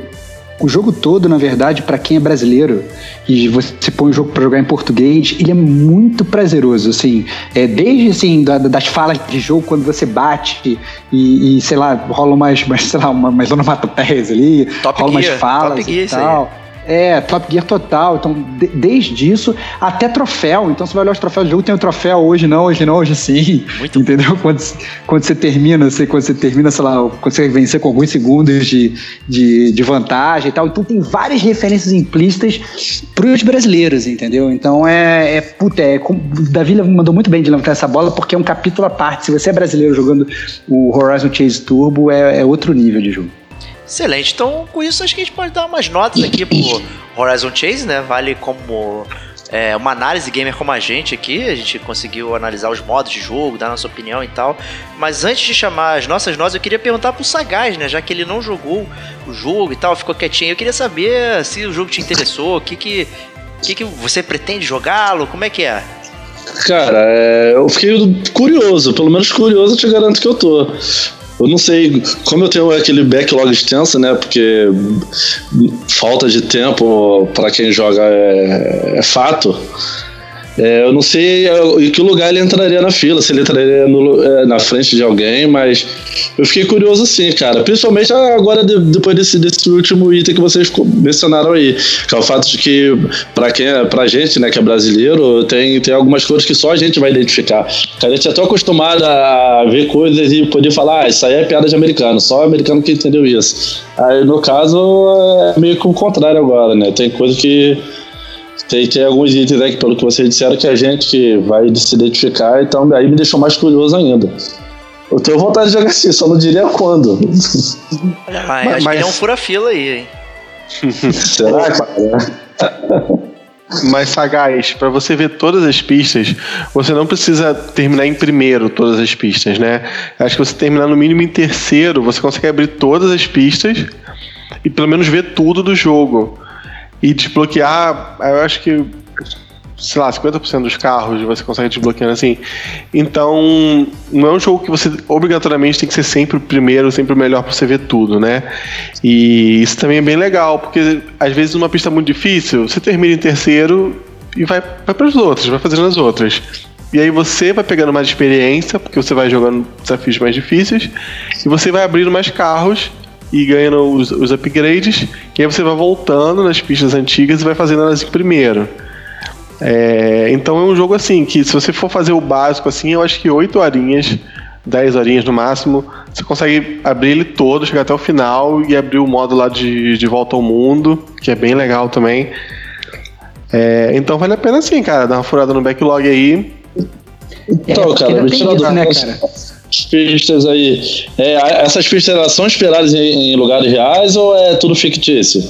o jogo todo, na verdade, para quem é brasileiro e você põe o jogo para jogar em português, ele é muito prazeroso, assim, é desde assim da, das falas de jogo quando você bate e, e sei lá rola umas, umas sei lá, umas onomatopeias ali, Top rola Gear, umas falas Top Gear, e tal. É, Top Gear total. Então, de, desde isso até troféu. Então, você vai olhar os troféus do jogo, tem o um troféu hoje não, hoje não, hoje sim. Muito entendeu? Quando, quando você termina, sei, quando você termina, sei lá, quando você vencer com alguns segundos de, de, de vantagem e tal. Então, tem várias referências implícitas pros brasileiros, entendeu? Então, é. é puta, é, Davi mandou muito bem de levantar essa bola, porque é um capítulo à parte. Se você é brasileiro jogando o Horizon Chase Turbo, é, é outro nível de jogo. Excelente. Então, com isso, acho que a gente pode dar umas notas aqui pro Horizon Chase, né? Vale como é, uma análise gamer como a gente aqui, a gente conseguiu analisar os modos de jogo, dar nossa opinião e tal. Mas antes de chamar as nossas nozes, eu queria perguntar pro Sagaz, né? Já que ele não jogou o jogo e tal, ficou quietinho. Eu queria saber se o jogo te interessou, o que que, que, que você pretende jogá-lo, como é que é? Cara, é, eu fiquei curioso, pelo menos curioso eu te garanto que eu tô. Eu não sei, como eu tenho aquele backlog extenso, né? Porque falta de tempo para quem joga é, é fato. É, eu não sei em que lugar ele entraria na fila, se ele entraria no, é, na frente de alguém, mas eu fiquei curioso sim, cara. Principalmente agora, de, depois desse, desse último item que vocês mencionaram aí, que é o fato de que, pra, quem, é, pra gente, né, que é brasileiro, tem, tem algumas coisas que só a gente vai identificar. A gente é tão acostumado a ver coisas e poder falar, ah, isso aí é piada de americano, só o americano que entendeu isso. Aí, no caso, é meio que o contrário agora, né? Tem coisa que tem, tem alguns itens aí que, pelo que vocês disseram, que a gente vai se identificar, então aí me deixou mais curioso ainda. Eu tenho vontade de jogar assim, só não diria quando. Mas, acho que ele é um fura-fila aí, hein? Será, cara? Mas sagaz, para você ver todas as pistas, você não precisa terminar em primeiro todas as pistas, né? Acho que você terminar no mínimo em terceiro, você consegue abrir todas as pistas e pelo menos ver tudo do jogo e desbloquear, eu acho que, sei lá, 50% dos carros você consegue desbloquear assim. Então, não é um jogo que você obrigatoriamente tem que ser sempre o primeiro, sempre o melhor para você ver tudo, né? E isso também é bem legal, porque às vezes numa pista muito difícil, você termina em terceiro e vai, vai para as outras, vai fazendo as outras. E aí você vai pegando mais experiência, porque você vai jogando desafios mais difíceis, e você vai abrindo mais carros e ganhando os, os upgrades. E aí você vai voltando nas pistas antigas e vai fazendo elas primeiro. É, então é um jogo assim que se você for fazer o básico assim, eu acho que 8 horinhas, 10 horinhas no máximo, você consegue abrir ele todo, chegar até o final e abrir o modo lá de, de volta ao mundo, que é bem legal também. É, então vale a pena sim, cara, dar uma furada no backlog aí. Então, É, cara, me tira isso, do né, cara? As pistas aí. É, essas pistas elas são esperadas em, em lugares reais ou é tudo fictício?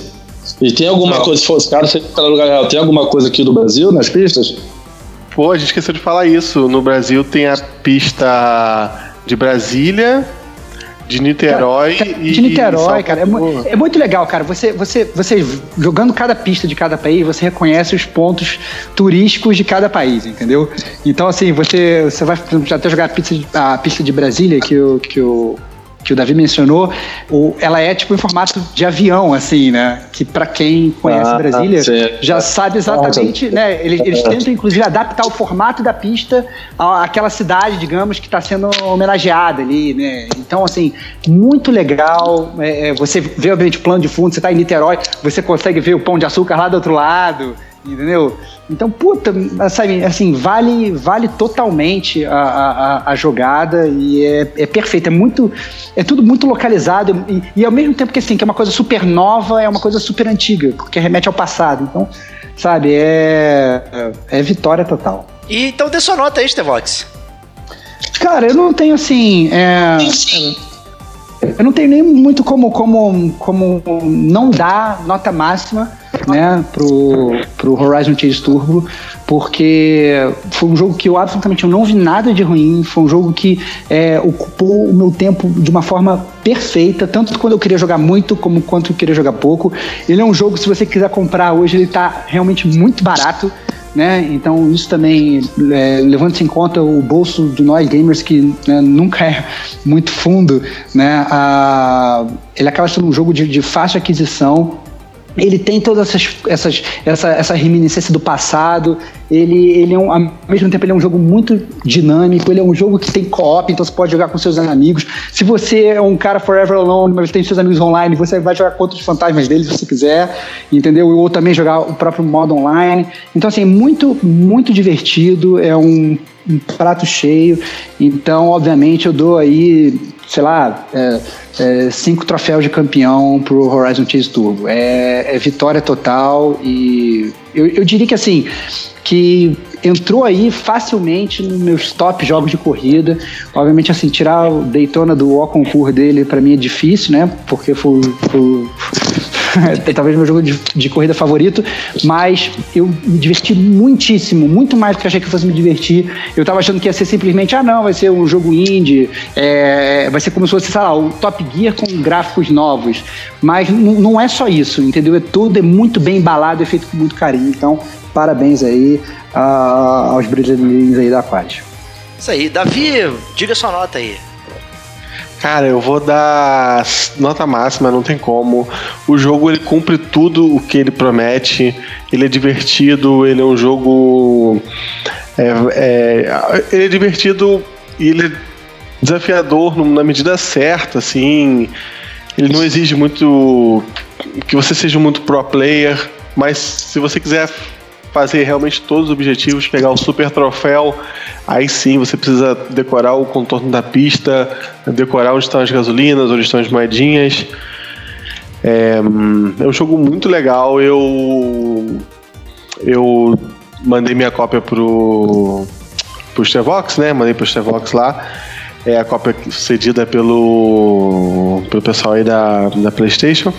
E tem alguma Não. coisa, se fosse cara, se para lugar real, tem alguma coisa aqui do Brasil nas pistas? Pô, a gente esqueceu de falar isso. No Brasil tem a pista de Brasília, de Niterói e. De Niterói, Salvador. cara, é, é muito legal, cara. Você, você, você jogando cada pista de cada país, você reconhece os pontos turísticos de cada país, entendeu? Então, assim, você, você vai até jogar a pista de, a pista de Brasília, que o, que o, que o Davi mencionou, o, ela é tipo em formato de avião, assim, né? Que pra quem conhece Ah, Brasília sim. já sabe exatamente, né? Eles, eles tentam, inclusive, adaptar o formato da pista à- àquela cidade, digamos, que está sendo homenageada ali, né? Então, assim, muito legal. É, é, você vê, obviamente, o plano de fundo, você está em Niterói, você consegue ver o Pão de Açúcar lá do outro lado, entendeu? Então, puta, sabe, assim, vale, vale totalmente a, a, a- jogada e é, é perfeito, é muito, é tudo muito localizado e, e ao mesmo tempo que assim, que é uma coisa super nova, é uma coisa super antiga, porque remete ao passado. Então, sabe, é, é vitória total. E então dê sua nota aí, Stevox. Cara, eu não tenho assim. é, eu não tenho nem muito como, como, como não dar nota máxima né, pro, pro Horizon Chase Turbo, porque foi um jogo que eu absolutamente eu não vi nada de ruim, foi um jogo que é, ocupou o meu tempo de uma forma perfeita, tanto quando eu queria jogar muito como quando eu queria jogar pouco. Ele é um jogo, se você quiser comprar hoje, ele tá realmente muito barato né? Então isso também é, levando-se em conta o bolso de nós gamers que né, nunca é muito fundo, né? Ah, ele acaba sendo um jogo de, de fácil aquisição. Ele tem todas essas, essas essa, essa reminiscência do passado. Ele, ele é um, ao mesmo tempo ele é um jogo muito dinâmico. Ele é um jogo que tem co-op, então você pode jogar com seus amigos. Se você é um cara forever alone, mas tem seus amigos online, você vai jogar contra os fantasmas deles se você quiser, entendeu? Ou também jogar o próprio modo online. Então assim, muito muito divertido. É um, um prato cheio. Então, obviamente, eu dou aí, sei lá. É, é, cinco troféus de campeão pro Horizon Chase Turbo. É, é vitória total e eu, eu diria que assim, que entrou aí facilmente nos meus top jogos de corrida. Obviamente, assim, tirar o Daytona do O concurso dele para mim é difícil, né? Porque foi, foi, talvez meu jogo de, de, corrida favorito, mas eu me diverti muitíssimo, muito mais do que achei que fosse me divertir. Eu tava achando que ia ser simplesmente, ah não, vai ser um jogo indie, é, vai ser como se fosse, sei lá, o Top Gear com gráficos novos. Mas não é só isso, entendeu? É tudo, é muito bem embalado, é feito com muito carinho. Então, parabéns aí uh, aos brasileiros aí da paz. Isso aí, Davi, diga sua nota aí. Cara, eu vou dar nota máxima, não tem como. O jogo ele cumpre tudo o que ele promete. Ele é divertido, ele é um jogo. É, é, ele é divertido e ele é desafiador na medida certa, assim. Ele não exige muito que você seja muito pro player, mas se você quiser fazer realmente todos os objetivos, pegar o super troféu, aí sim você precisa decorar o contorno da pista, decorar onde estão as gasolinas, onde estão as moedinhas. É, é um jogo muito legal. Eu eu mandei minha cópia pro pro Stevox, né? Mandei pro Stevox lá. É a cópia cedida pelo, pelo pessoal aí da, da PlayStation.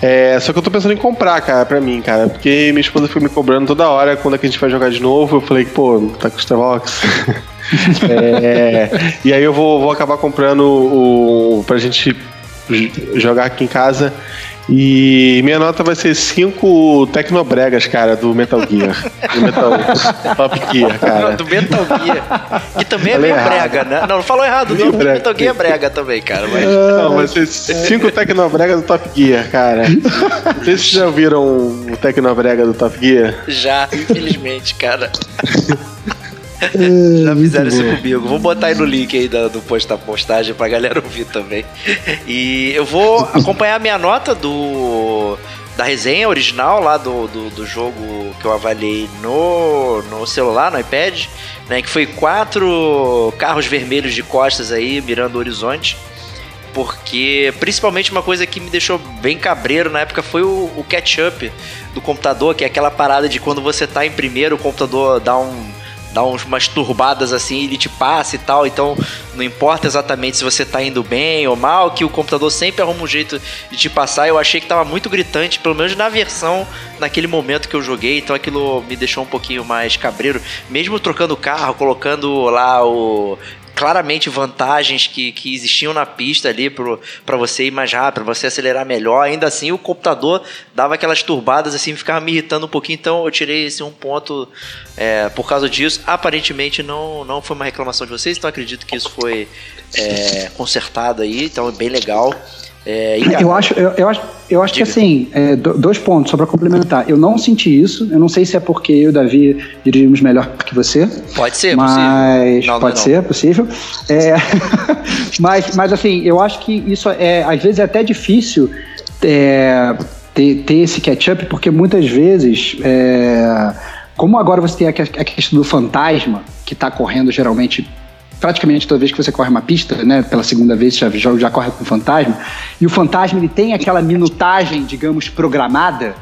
É, só que eu tô pensando em comprar, cara, pra mim, cara. Porque minha esposa foi me cobrando toda hora quando é que a gente vai jogar de novo. Eu falei, pô, tá com o Stevox. é, e aí eu vou, vou acabar comprando o, pra gente jogar aqui em casa. E minha nota vai ser 5 Tecnobregas, cara, do Metal Gear. do Metal Top Gear, cara. Do Metal Gear. Que também é meio brega, né? Não, não falou errado, não. Brega. Metal Gear é brega também, cara. Mas... Não, vai ser 5 Tecnobregas do Top Gear, cara. Vocês já ouviram o Tecnobrega do Top Gear? Já, infelizmente, cara. Já fizeram isso comigo. Vou botar aí no link aí do, do post da postagem pra galera ouvir também. E eu vou acompanhar a minha nota do da resenha original lá do, do, do, jogo que eu avaliei no, no celular, no iPad, né? Que foi quatro carros vermelhos de costas aí, mirando o horizonte. Porque principalmente uma coisa que me deixou bem cabreiro na época foi o, o catch-up do computador, que é aquela parada de quando você tá em primeiro, o computador dá um dá umas turbadas assim, ele te passa e tal. Então não importa exatamente se você tá indo bem ou mal, que o computador sempre arruma um jeito de te passar. Eu achei que tava muito gritante, pelo menos na versão naquele momento que eu joguei. Então aquilo me deixou um pouquinho mais cabreiro. Mesmo trocando o carro, colocando lá o claramente vantagens que, que existiam na pista ali para você ir mais rápido, para você acelerar melhor. Ainda assim, o computador dava aquelas turbadas assim, ficava me irritando um pouquinho. Então, eu tirei esse um ponto é, por causa disso. Aparentemente, não, não foi uma reclamação de vocês, então acredito que isso foi é, consertado aí. Então, é bem legal. É, eu, acho, eu, eu, acho, eu acho que assim, é, dois pontos só para complementar. Eu não senti isso. Eu não sei se é porque eu e o Davi dirigimos melhor que você. Pode ser, mas não, pode não, ser, possível. É, mas, mas assim, eu acho que isso é às vezes é até difícil é, ter, ter esse catch-up, porque muitas vezes, é, como agora você tem a, a questão do fantasma que está correndo geralmente praticamente toda vez que você corre uma pista, né, pela segunda vez já, já, já corre com o fantasma, e o fantasma ele tem aquela minutagem, digamos, programada,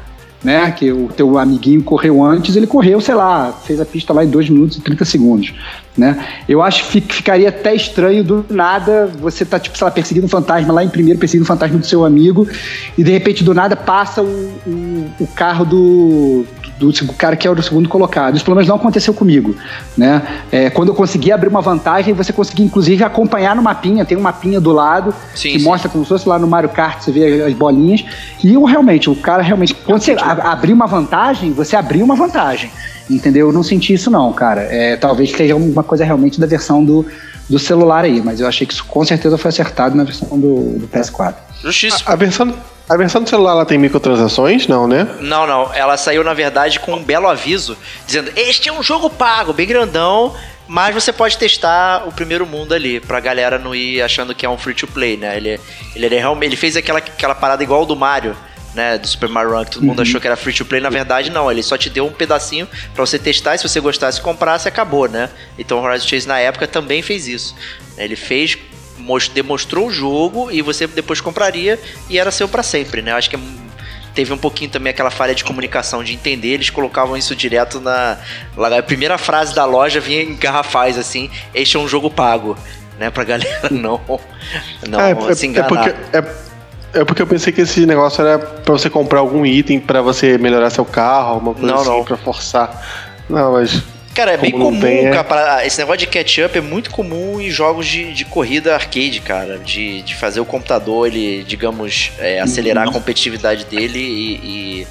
né? Que o teu amiguinho correu antes, ele correu, sei lá, fez a pista lá em 2 minutos e 30 segundos, né? Eu acho que ficaria até estranho do nada você tá, tipo, sei lá, perseguindo um fantasma lá em primeiro, perseguindo o um fantasma do seu amigo, e de repente do nada passa o, o, o carro do, do, cara que é o segundo colocado. Isso pelo menos não aconteceu comigo, né? É, quando eu consegui abrir uma vantagem, você conseguia inclusive acompanhar no mapinha, tem um mapinha do lado sim, que sim. mostra como se fosse lá no Mario Kart, você vê as bolinhas, e eu realmente, o cara realmente, quando você abrir uma vantagem, você abriu uma vantagem. Entendeu? Eu não senti isso, não, cara. É, talvez seja uma coisa realmente da versão do, do celular aí, mas eu achei que isso com certeza foi acertado na versão do, do PS4. Justíssimo. A, a, versão, a versão do celular ela tem microtransações? Não, né? Não, não. Ela saiu, na verdade, com um belo aviso dizendo: Este é um jogo pago, bem grandão. Mas você pode testar o primeiro mundo ali, pra galera não ir achando que é um free to play, né? Ele, ele, ele, ele fez aquela, aquela parada igual do Mario né, do Super Mario Run, que todo mundo uhum. achou que era free to play, na verdade não, ele só te deu um pedacinho para você testar, e se você gostasse comprasse, acabou, né? Então o Horizon Chase na época também fez isso. Ele fez demonstrou o jogo e você depois compraria e era seu para sempre, né? Acho que teve um pouquinho também aquela falha de comunicação, de entender, eles colocavam isso direto na. A primeira frase da loja vinha em garrafais assim: Este é um jogo pago, né? Pra galera não, não é, se enganar. É porque, é É porque eu pensei que esse negócio era pra você comprar algum item pra você melhorar seu carro, alguma coisa Não, assim, não. pra forçar. Não, mas. Cara, é bem Como não comum, tem, é. cara, pra- esse negócio de catch-up é muito comum em jogos de, de corrida arcade, cara. De, de fazer o computador, ele, digamos, é, acelerar a competitividade dele e,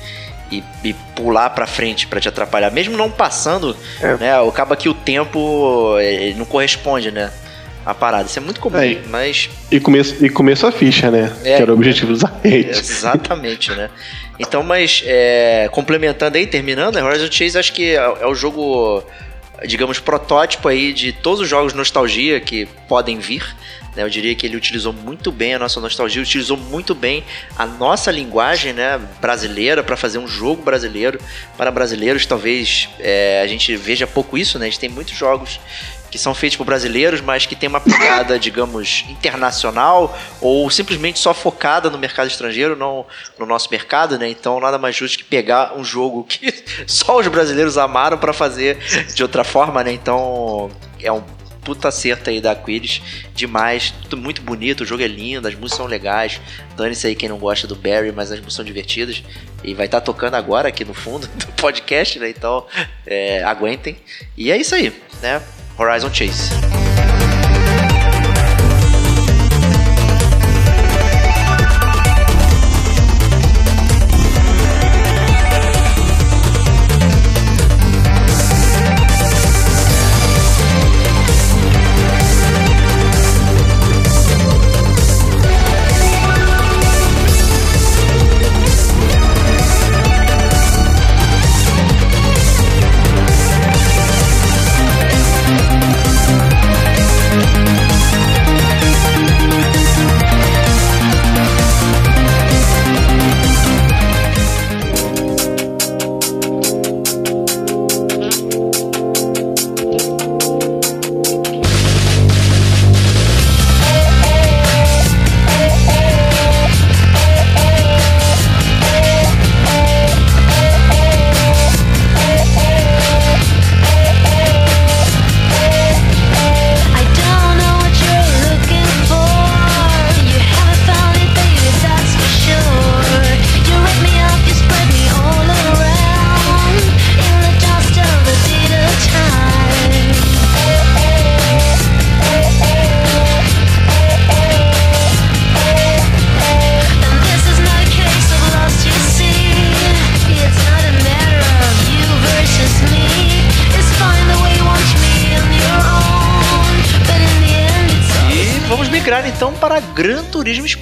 e, e- e pular pra frente pra te atrapalhar. Mesmo não passando, É. né? Acaba que o tempo é, ele não corresponde, né? A parada. Isso é muito comum, É. mas E comer, e comer sua ficha, né? É. que era o objetivo dos arcades. Exatamente, né? Então, mas é, complementando aí, terminando, né, Horizon Chase acho que é, é o jogo, digamos, protótipo aí de todos os jogos nostalgia que podem vir. Né? Eu diria que ele utilizou muito bem a nossa nostalgia, utilizou muito bem a nossa linguagem né, brasileira para fazer um jogo brasileiro para brasileiros. Talvez é, a gente veja pouco isso, né? A gente tem muitos jogos que são feitos por brasileiros, mas que tem uma pegada, digamos, internacional ou simplesmente só focada no mercado estrangeiro, não no nosso mercado, né? Então nada mais justo que pegar um jogo que só os brasileiros amaram para fazer de outra forma, né? Então é um puta acerto aí da Aquiles, demais, tudo muito bonito, o jogo é lindo, as músicas são legais, dane-se aí quem não gosta do Barry, mas as músicas são divertidas, e vai estar tocando agora aqui no fundo do podcast, né, então é, aguentem, e é isso aí, né, Horizon Chase.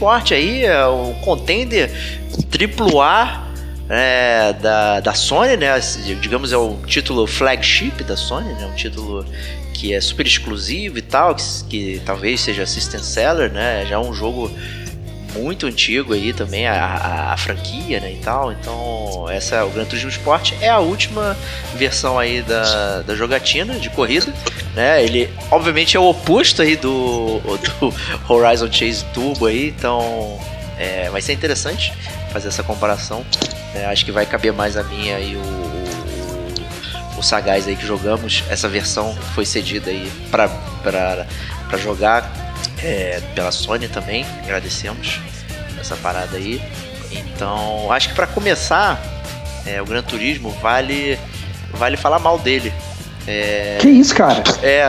Sport aí, é o contender AAA é, da, da Sony, né? Digamos é o título flagship da Sony, né? Um título que é super exclusivo e tal, que, que talvez seja System Seller, né? Já é um jogo muito antigo aí também, a, a, a franquia, né, e tal. Então, essa, o Gran Turismo Sport é a última versão aí da, da jogatina de corrida, né? Ele, obviamente, é o oposto aí do, do Horizon Chase Turbo aí, então é, vai ser interessante fazer essa comparação. né? acho que vai caber mais a minha e o, o, o Sagaz aí que jogamos. Essa versão foi cedida aí pra, pra jogar é, pela Sony também, agradecemos essa parada aí. Então, acho que para começar, é, o Gran Turismo vale vale falar mal dele. É, Que isso, cara? é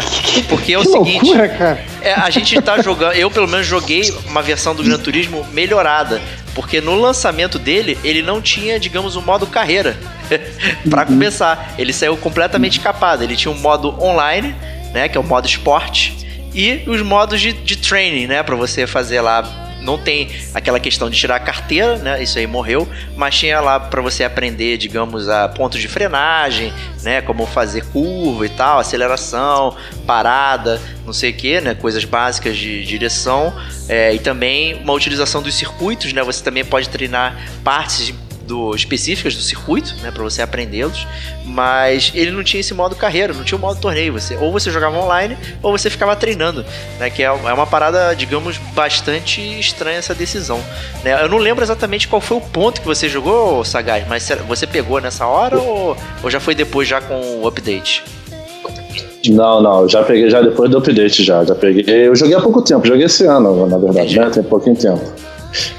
porque é o que seguinte, loucura, cara. é, a gente tá jogando, eu pelo menos joguei uma versão do Gran Turismo melhorada, porque no lançamento dele ele não tinha, digamos, um modo carreira. Pra começar, ele saiu completamente capado. Ele tinha um modo online, né, que é o modo esporte, e os modos de, de training, né, para você fazer lá. Não tem aquela questão de tirar a carteira, né? Isso aí morreu, mas tinha lá para você aprender, digamos, a pontos de frenagem, né? Como fazer curva e tal, aceleração, parada, não sei o que, né? Coisas básicas de direção é, e também uma utilização dos circuitos, né? Você também pode treinar partes do, específicas do circuito, né, para você aprendê-los, mas ele não tinha esse modo carreira, não tinha o modo torneio. Você ou você jogava online ou você ficava treinando, né, que é, é uma parada, digamos, bastante estranha essa decisão. Né? Eu não lembro exatamente qual foi o ponto que você jogou, Sagaz, mas você pegou nessa hora ou, ou já foi depois já com o update? Não, não, já peguei já depois do update já, já peguei. Eu joguei há pouco tempo, joguei esse ano, na verdade, Entendi. né? Tem pouquinho tempo.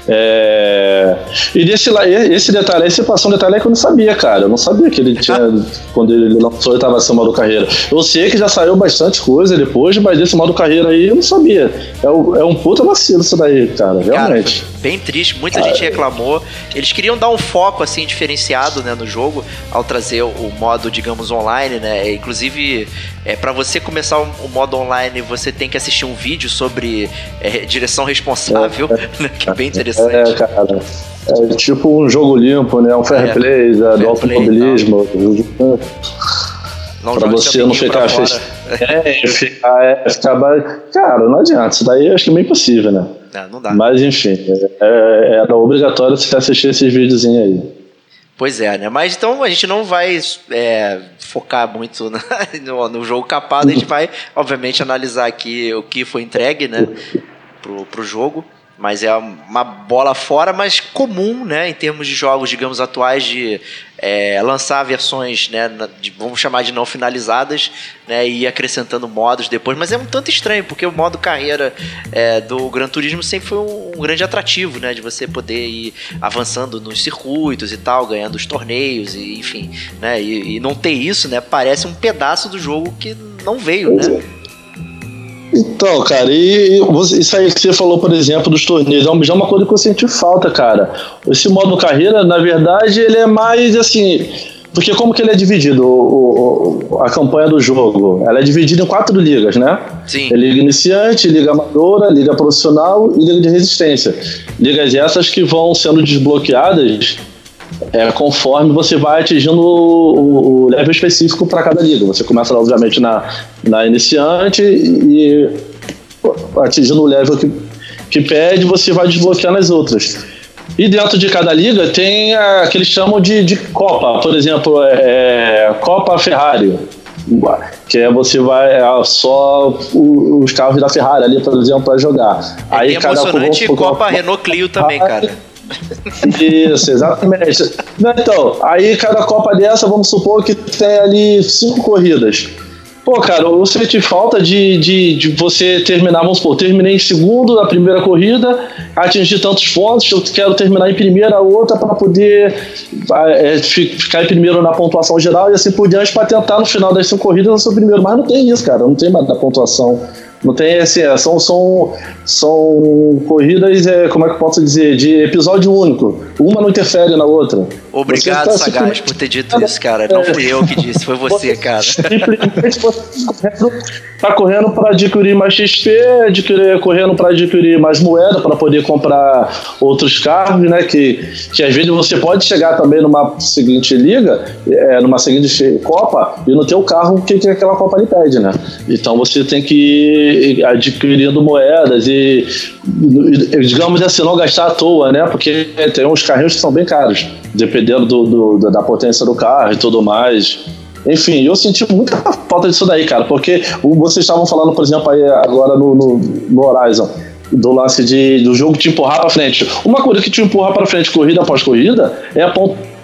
É, E desse esse detalhe, esse passou um detalhe que eu não sabia, cara. Eu não sabia que ele tinha. quando ele lançou, ele tava sem modo carreira. Eu sei que já saiu bastante coisa depois, mas desse modo carreira aí eu não sabia. É, o- é um puta vacilo isso daí, cara, Cara, realmente. foi bem triste, muita gente reclamou. Eles queriam dar um foco assim diferenciado, né, no jogo ao trazer o, modo, digamos, online, né? Inclusive, é para você começar o, modo online, você tem que assistir um vídeo sobre é, direção responsável, né, que é bem interessante. É, cara. É tipo um jogo limpo, né? Um fair É, play é, fair do automobilismo. Não Pra você não ficar fora. É, ficar, é, ficar. ba- Cara, não adianta. Isso daí eu acho que é meio impossível, né? Não, não dá. Mas enfim, é, era obrigatório você assistir esses videozinhos aí. Pois é, né? Mas então a gente não vai é, focar muito na- no, no jogo capado, a gente vai, obviamente, analisar aqui o que foi entregue, né? Pro, pro jogo. Mas é uma bola fora, mas comum, né? Em termos de jogos, digamos, atuais, de é, lançar versões, né? de- vamos chamar de não finalizadas, né? E ir acrescentando modos depois. Mas é um tanto estranho, porque o modo carreira é, do Gran Turismo sempre foi um, um grande atrativo, né? De você poder ir avançando nos circuitos e tal, ganhando os torneios, e, enfim, né? E, e não ter isso, né? Parece um pedaço do jogo que não veio, né? Então, cara, e, e isso aí que você falou, por exemplo, dos torneios, é é uma coisa que eu senti falta, cara. Esse modo carreira, na verdade, ele é mais assim. Porque como que ele é dividido, o- o- a campanha do jogo? Ela é dividida em quatro ligas, né? Sim. É liga iniciante, liga amadora, liga profissional e liga de resistência. Ligas essas que vão sendo desbloqueadas é, conforme você vai atingindo o, o level específico para cada liga. Você começa, obviamente, na, na iniciante e atingindo o level que, que pede, você vai desbloqueando as outras. E dentro de cada liga tem a, que eles chamam de, de Copa, por exemplo, é, Copa Ferrari. Que é você vai é só os carros da Ferrari ali, por exemplo, para jogar. É bem cada emocionante vamos- Copa Renault Clio também, cara. Isso, exatamente. Então, aí cada Copa dessa, vamos supor que tem ali cinco corridas. Pô, cara, eu senti falta de, de, de você terminar, vamos supor, terminei em segundo na primeira corrida, atingir tantos pontos, eu quero terminar em primeira, outra para poder é, fi- ficar em primeiro na pontuação geral e assim por diante para tentar no final das cinco corridas eu sou primeiro. Mas não tem isso, cara, não tem mais da pontuação. Não tem assim, são, são, são corridas, é, como é que eu posso dizer, de episódio único. Uma não interfere na outra. Obrigado, tá Sagaz, por ter dito isso, cara. Não fui eu que disse, foi você, cara. Simplesmente você tá correndo- tá correndo para adquirir mais XP, adquirir, correndo para adquirir mais moeda para poder comprar outros carros, né? Que, que às vezes você pode chegar também numa seguinte liga, é, numa seguinte Copa, e não ter o carro que, que aquela Copa lhe pede, né? Então você tem que ir adquirindo moedas e, digamos assim, não gastar à toa, né? Porque tem uns carrinhos que são bem caros, dependendo do, do- da potência do carro e tudo mais. Enfim, eu senti muita falta disso daí, cara, porque vocês estavam falando, por exemplo, aí agora no, no, no Horizon, do lance de, do jogo te empurrar pra frente. Uma coisa que te empurra pra frente, corrida após corrida, é a pontuação,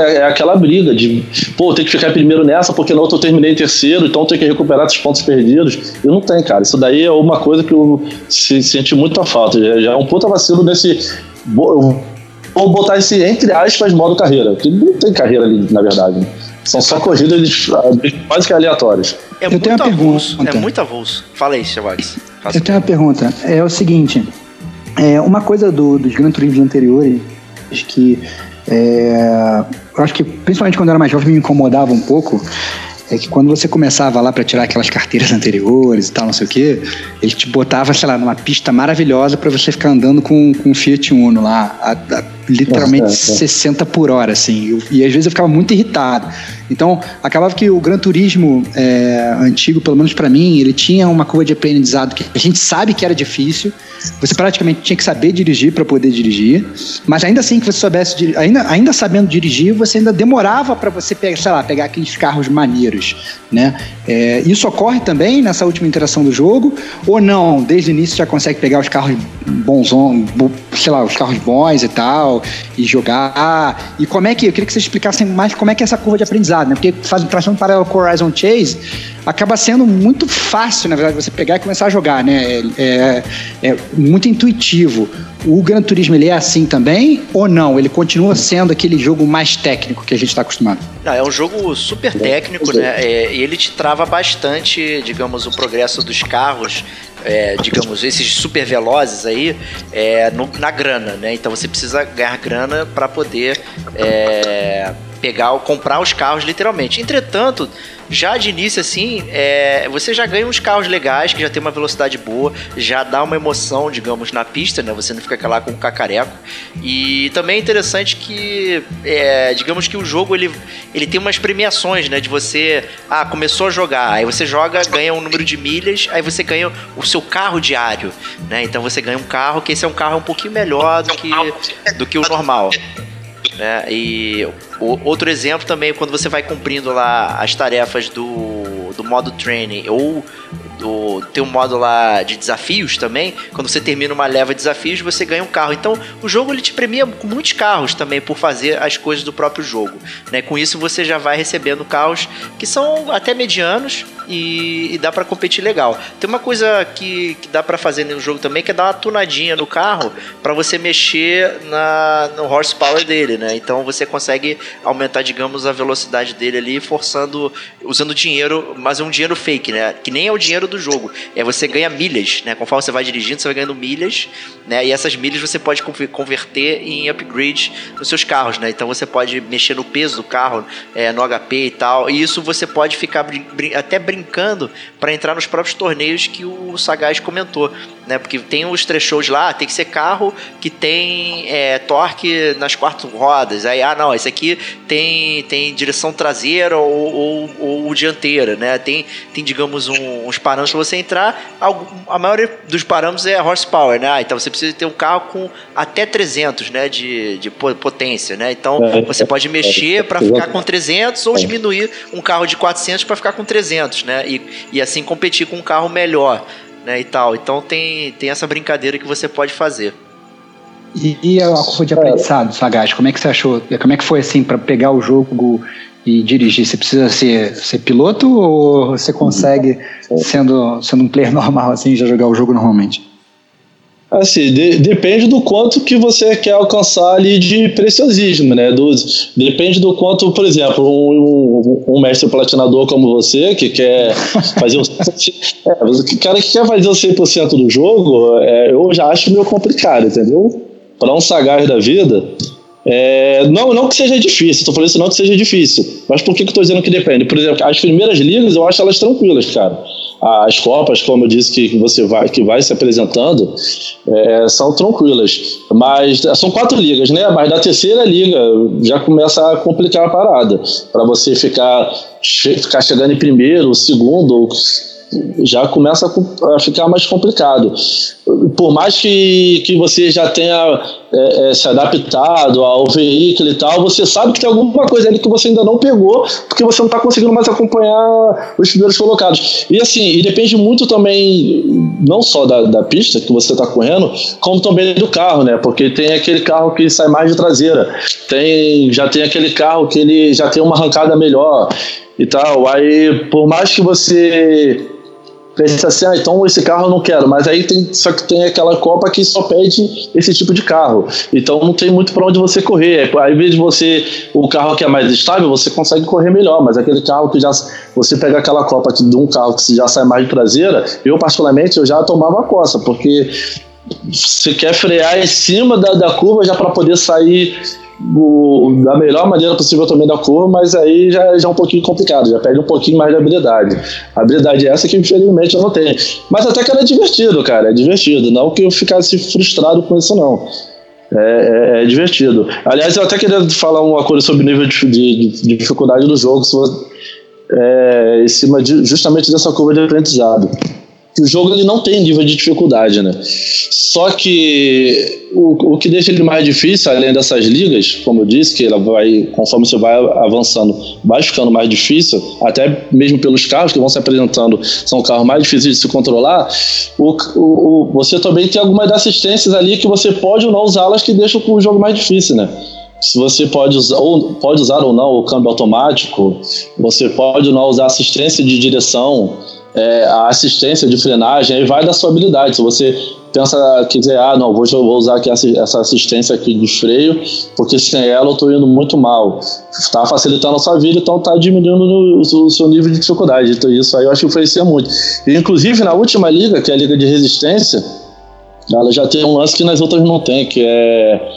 é, é aquela briga de, pô, tem que ficar em primeiro nessa, porque na outra eu terminei em terceiro, então tem que recuperar esses pontos perdidos. E não tem, cara. Isso daí é uma coisa que eu se, senti muita falta. Já, já é um puta vacilo nesse. bo- Vou botar esse entre aspas modo carreira, porque não tem carreira ali, na verdade. né? São só corridas quase que aleatórias. É Eu muito tenho uma avulso. pergunta. É muito avulso. Fala aí, Chavax. Faça Eu tenho uma pergunta. É o seguinte: é, uma coisa do- dos Gran Turismo anteriores que é, eu acho que principalmente quando eu era mais jovem me incomodava um pouco é que quando você começava lá para tirar aquelas carteiras anteriores e tal, não sei o quê, ele te botava, sei lá, numa pista maravilhosa para você ficar andando com, com Fiat Uno lá, a- a- literalmente Nossa, é. 60 por hora, assim. Eu- e às vezes eu ficava muito irritado. Então, acabava que o Gran Turismo é, antigo, pelo menos para mim, ele tinha uma curva de aprendizado que a gente sabe que era difícil. Você praticamente tinha que saber dirigir para poder dirigir, mas ainda assim que você soubesse, ainda, ainda sabendo dirigir, você ainda demorava para você pegar, sei lá, pegar aqueles carros maneiros, né? É, isso ocorre também nessa última interação do jogo ou não? Desde o início já consegue pegar os carros bons, bo- sei lá, os carros bons e tal. Tal, e jogar. E como é que, eu queria que vocês explicassem mais como é que é essa curva de aprendizado, né? Porque faz tração paralelo com o Horizon Chase, acaba sendo muito fácil, na verdade, você pegar e começar a jogar, né? É, é muito intuitivo. O Gran Turismo ele é assim também ou não? Ele continua sendo aquele jogo mais técnico que a gente está acostumado? Não, é um jogo super técnico, né? É, e ele te trava bastante, digamos, o progresso dos carros. É, digamos, esses super velozes aí, é, no- na grana, né? Então você precisa ganhar grana para poder é, pegar, comprar os carros literalmente. Entretanto, já de início assim, é, você já ganha uns carros legais que já tem uma velocidade boa, já dá uma emoção, digamos, na pista, né? Você não fica lá com um cacareco. E também é interessante que, é, digamos que o jogo ele, ele tem umas premiações, né? De você, ah, começou a jogar, aí você joga, ganha um número de milhas, aí você ganha o seu carro diário, né? Então você ganha um carro que esse é um carro um pouquinho melhor do que, do que o normal. Né? E o- outro exemplo também, quando você vai cumprindo lá as tarefas do, do modo training ou do, tem um modo lá de desafios também, quando você termina uma leva de desafios, você ganha um carro. Então, o jogo ele te premia com muitos carros também por fazer as coisas do próprio jogo. Né? Com isso, você já vai recebendo carros que são até medianos e, e dá pra competir legal. Tem uma coisa que, que dá pra fazer no jogo também, que é dar uma tunadinha no carro pra você mexer na, no horsepower dele, né? Então você consegue aumentar, digamos, a velocidade dele ali, forçando, usando dinheiro, mas é um dinheiro fake, né? Que nem é o dinheiro do jogo. É você ganha milhas, né? Conforme você vai dirigindo, você vai ganhando milhas, né? E essas milhas você pode conver- converter em upgrade nos seus carros, né? Então você pode mexer no peso do carro, é, no HP e tal. E isso você pode ficar brin- brin- até brincando para entrar nos próprios torneios que o Sagaz comentou, né? Porque tem os thresholds lá, tem que ser carro que tem é, torque nas quatro rodas. Aí, ah, não, esse aqui tem, tem direção traseira ou, ou, ou dianteira, né? Tem, tem digamos, um- uns parâmetros para você entrar. Algum- A maioria dos parâmetros é horsepower, né? Ah, então você precisa ter um carro com até 300, né? De, de po- potência, né? Então É, você pode mexer para ficar com 300 ou diminuir um carro de 400 para ficar com 300, né? E, e assim competir com um carro melhor, né? E tal. Então tem, tem essa brincadeira que você pode fazer. E, e a curva de aprendizado, Sagaz, como é que você achou? Como é que foi assim para pegar o jogo e dirigir? Você precisa ser, ser piloto ou você consegue, sendo, sendo um player normal, assim, já jogar o jogo normalmente? Assim, de- depende do quanto que você quer alcançar ali de preciosismo, né? Do, depende do quanto, por exemplo, um, um- um mestre platinador como você, que quer fazer o. é, o cara que quer fazer o 100% do jogo, é, eu já acho meio complicado, entendeu? Para um sagaz da vida. é, não, não que seja difícil, tô falando isso não que seja difícil. Mas por que, que eu tô dizendo que depende? Por exemplo, as primeiras ligas eu acho elas tranquilas, cara. As copas, como eu disse, que você vai, que vai se apresentando, é, são tranquilas. Mas são quatro ligas, né? Mas da terceira liga já começa a complicar a parada. Para você ficar, ficar chegando em primeiro, segundo, já começa a ficar mais complicado. Por mais que, que você já tenha é, é, se adaptado ao veículo e tal, você sabe que tem alguma coisa ali que você ainda não pegou, porque você não está conseguindo mais acompanhar os primeiros colocados. E assim, e depende muito também, não só da, da pista que você está correndo, como também do carro, né? Porque tem aquele carro que sai mais de traseira, tem, já tem aquele carro que ele já tem uma arrancada melhor e tal. Aí, por mais que você pensa assim, ah, então esse carro eu não quero, mas aí tem, só que tem aquela Copa que só pede esse tipo de carro, então não tem muito para onde você correr. Aí, invés de você, o carro que é mais estável, você consegue correr melhor, mas aquele carro que já, você pega aquela Copa de um carro que já sai mais de traseira, eu particularmente eu já tomava a coça, porque você quer frear em cima da, da curva já para poder sair o- da melhor maneira possível também da curva, mas aí já, já é um pouquinho complicado, já perde um pouquinho mais de habilidade. A habilidade é essa que infelizmente eu não tenho. Mas até que era divertido, cara, é divertido. Não que eu ficasse frustrado com isso, não. É, é- é divertido. Aliás, eu até queria falar uma coisa sobre o nível de, de- de dificuldade do jogo, você- é, em cima de- justamente dessa curva de aprendizado. O jogo ele não tem nível de dificuldade, né? Só que o, o que deixa ele mais difícil, além dessas ligas, como eu disse, que ela vai, conforme você vai avançando, vai ficando mais difícil, até mesmo pelos carros que vão se apresentando, são carros mais difíceis de se controlar. O, o, o- você também tem algumas assistências ali que você pode ou não usá-las que deixam o jogo mais difícil, né? Se você pode usar, ou, pode usar ou não o câmbio automático, você pode ou não usar assistência de direção, é, a assistência de frenagem, aí vai da sua habilidade. Se você pensa, quiser, ah, não, vou, vou usar aqui essa assistência aqui de freio, porque sem ela eu estou indo muito mal. Está facilitando a sua vida, então está diminuindo o, o seu nível de dificuldade. Então isso aí eu acho que influencia muito. E, inclusive na última liga, que é a liga de resistência, ela já tem um lance que nas outras não tem, que é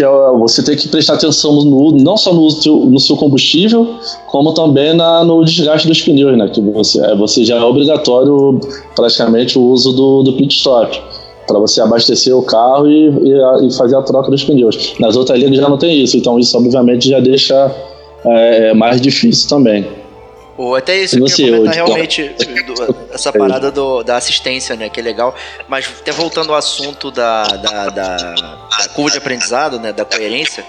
que é você tem que prestar atenção no, não só no, no seu combustível, como também na, no desgaste dos pneus, né? Que você, é, você já é obrigatório praticamente o uso do, do pit stop para você abastecer o carro e, e e fazer a troca dos pneus. Nas outras ligas já não tem isso, então isso obviamente já deixa é, mais difícil também. Ou até isso E que eu comentar realmente do- essa parada do- da assistência, né? Que é legal. Mas até voltando ao assunto da, da, da- da curva de aprendizado, né? Da coerência.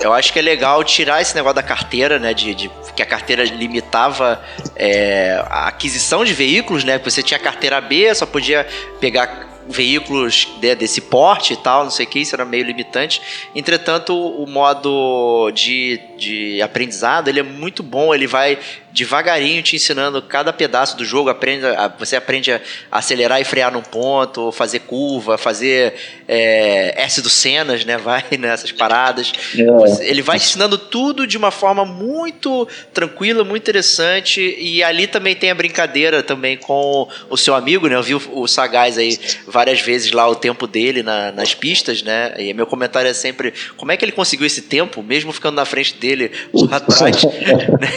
Eu acho que é legal tirar esse negócio da carteira, né? De, de- que a carteira limitava é, a aquisição de veículos, né? Você tinha carteira B, só podia pegar veículos de- desse porte e tal, não sei o que, isso era meio limitante. Entretanto, o modo de, de aprendizado, ele é muito bom, ele vai devagarinho te ensinando cada pedaço do jogo, aprende a- você aprende a acelerar e frear num ponto, fazer curva, fazer é, S do Cenas, né, vai nessas paradas. Você- ele vai ensinando tudo de uma forma muito tranquila, muito interessante. E ali também tem a brincadeira também com o seu amigo, né? Eu vi o, o Sagaz aí várias vezes lá o tempo dele na- nas pistas, né? E meu comentário é sempre como é que ele conseguiu esse tempo, mesmo ficando na frente dele lá atrás. né?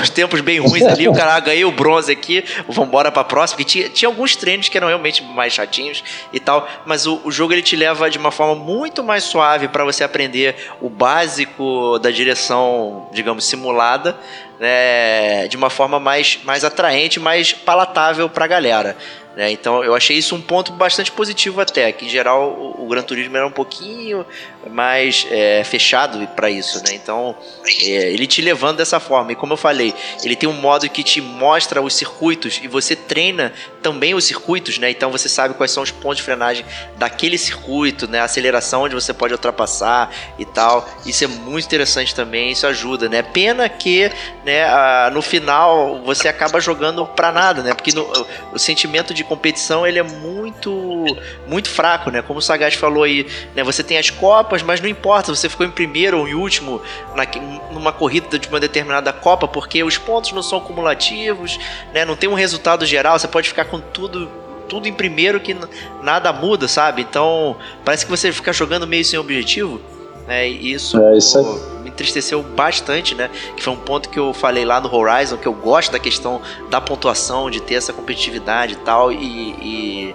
Uns tempos bem ruins ali, o cara ah, ganhei o bronze aqui, vambora pra próxima. Porque tinha, tinha alguns treinos que eram realmente mais chatinhos e tal, mas o, o jogo ele te leva de uma forma muito mais suave para você aprender o básico da direção, digamos, simulada, né, de uma forma mais, mais atraente, mais palatável pra galera. Né? Então eu achei isso um ponto bastante positivo até, que em geral o, o Gran Turismo era um pouquinho mais é, fechado para isso, né? Então é, ele te levando dessa forma. E como eu falei, ele tem um modo que te mostra os circuitos e você treina também os circuitos, né? Então você sabe quais são os pontos de frenagem daquele circuito, né? A aceleração onde você pode ultrapassar e tal. Isso é muito interessante também, isso ajuda, né? Pena que, né, a- no final você acaba jogando pra nada, né? Porque no- o sentimento de competição ele é muito muito fraco, né? Como o Sagaz falou aí, né? Você tem as copas, mas não importa, você ficou em primeiro ou em último na, numa corrida de uma determinada copa, porque os pontos não são cumulativos, né? Não tem um resultado geral, você pode ficar com tudo tudo em primeiro que nada muda, sabe? Então, parece que você fica jogando meio sem objetivo, né? Isso, É, isso aí. Entristeceu bastante, né? Que foi um ponto que eu falei lá no Horizon, que eu gosto da questão da pontuação, de ter essa competitividade e tal. E, e,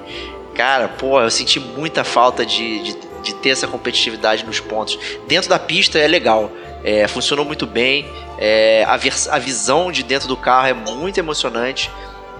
cara, pô, eu senti muita falta de, de, de ter essa competitividade nos pontos. Dentro da pista é legal, é, funcionou muito bem. é, a, a visão de dentro do carro é muito emocionante.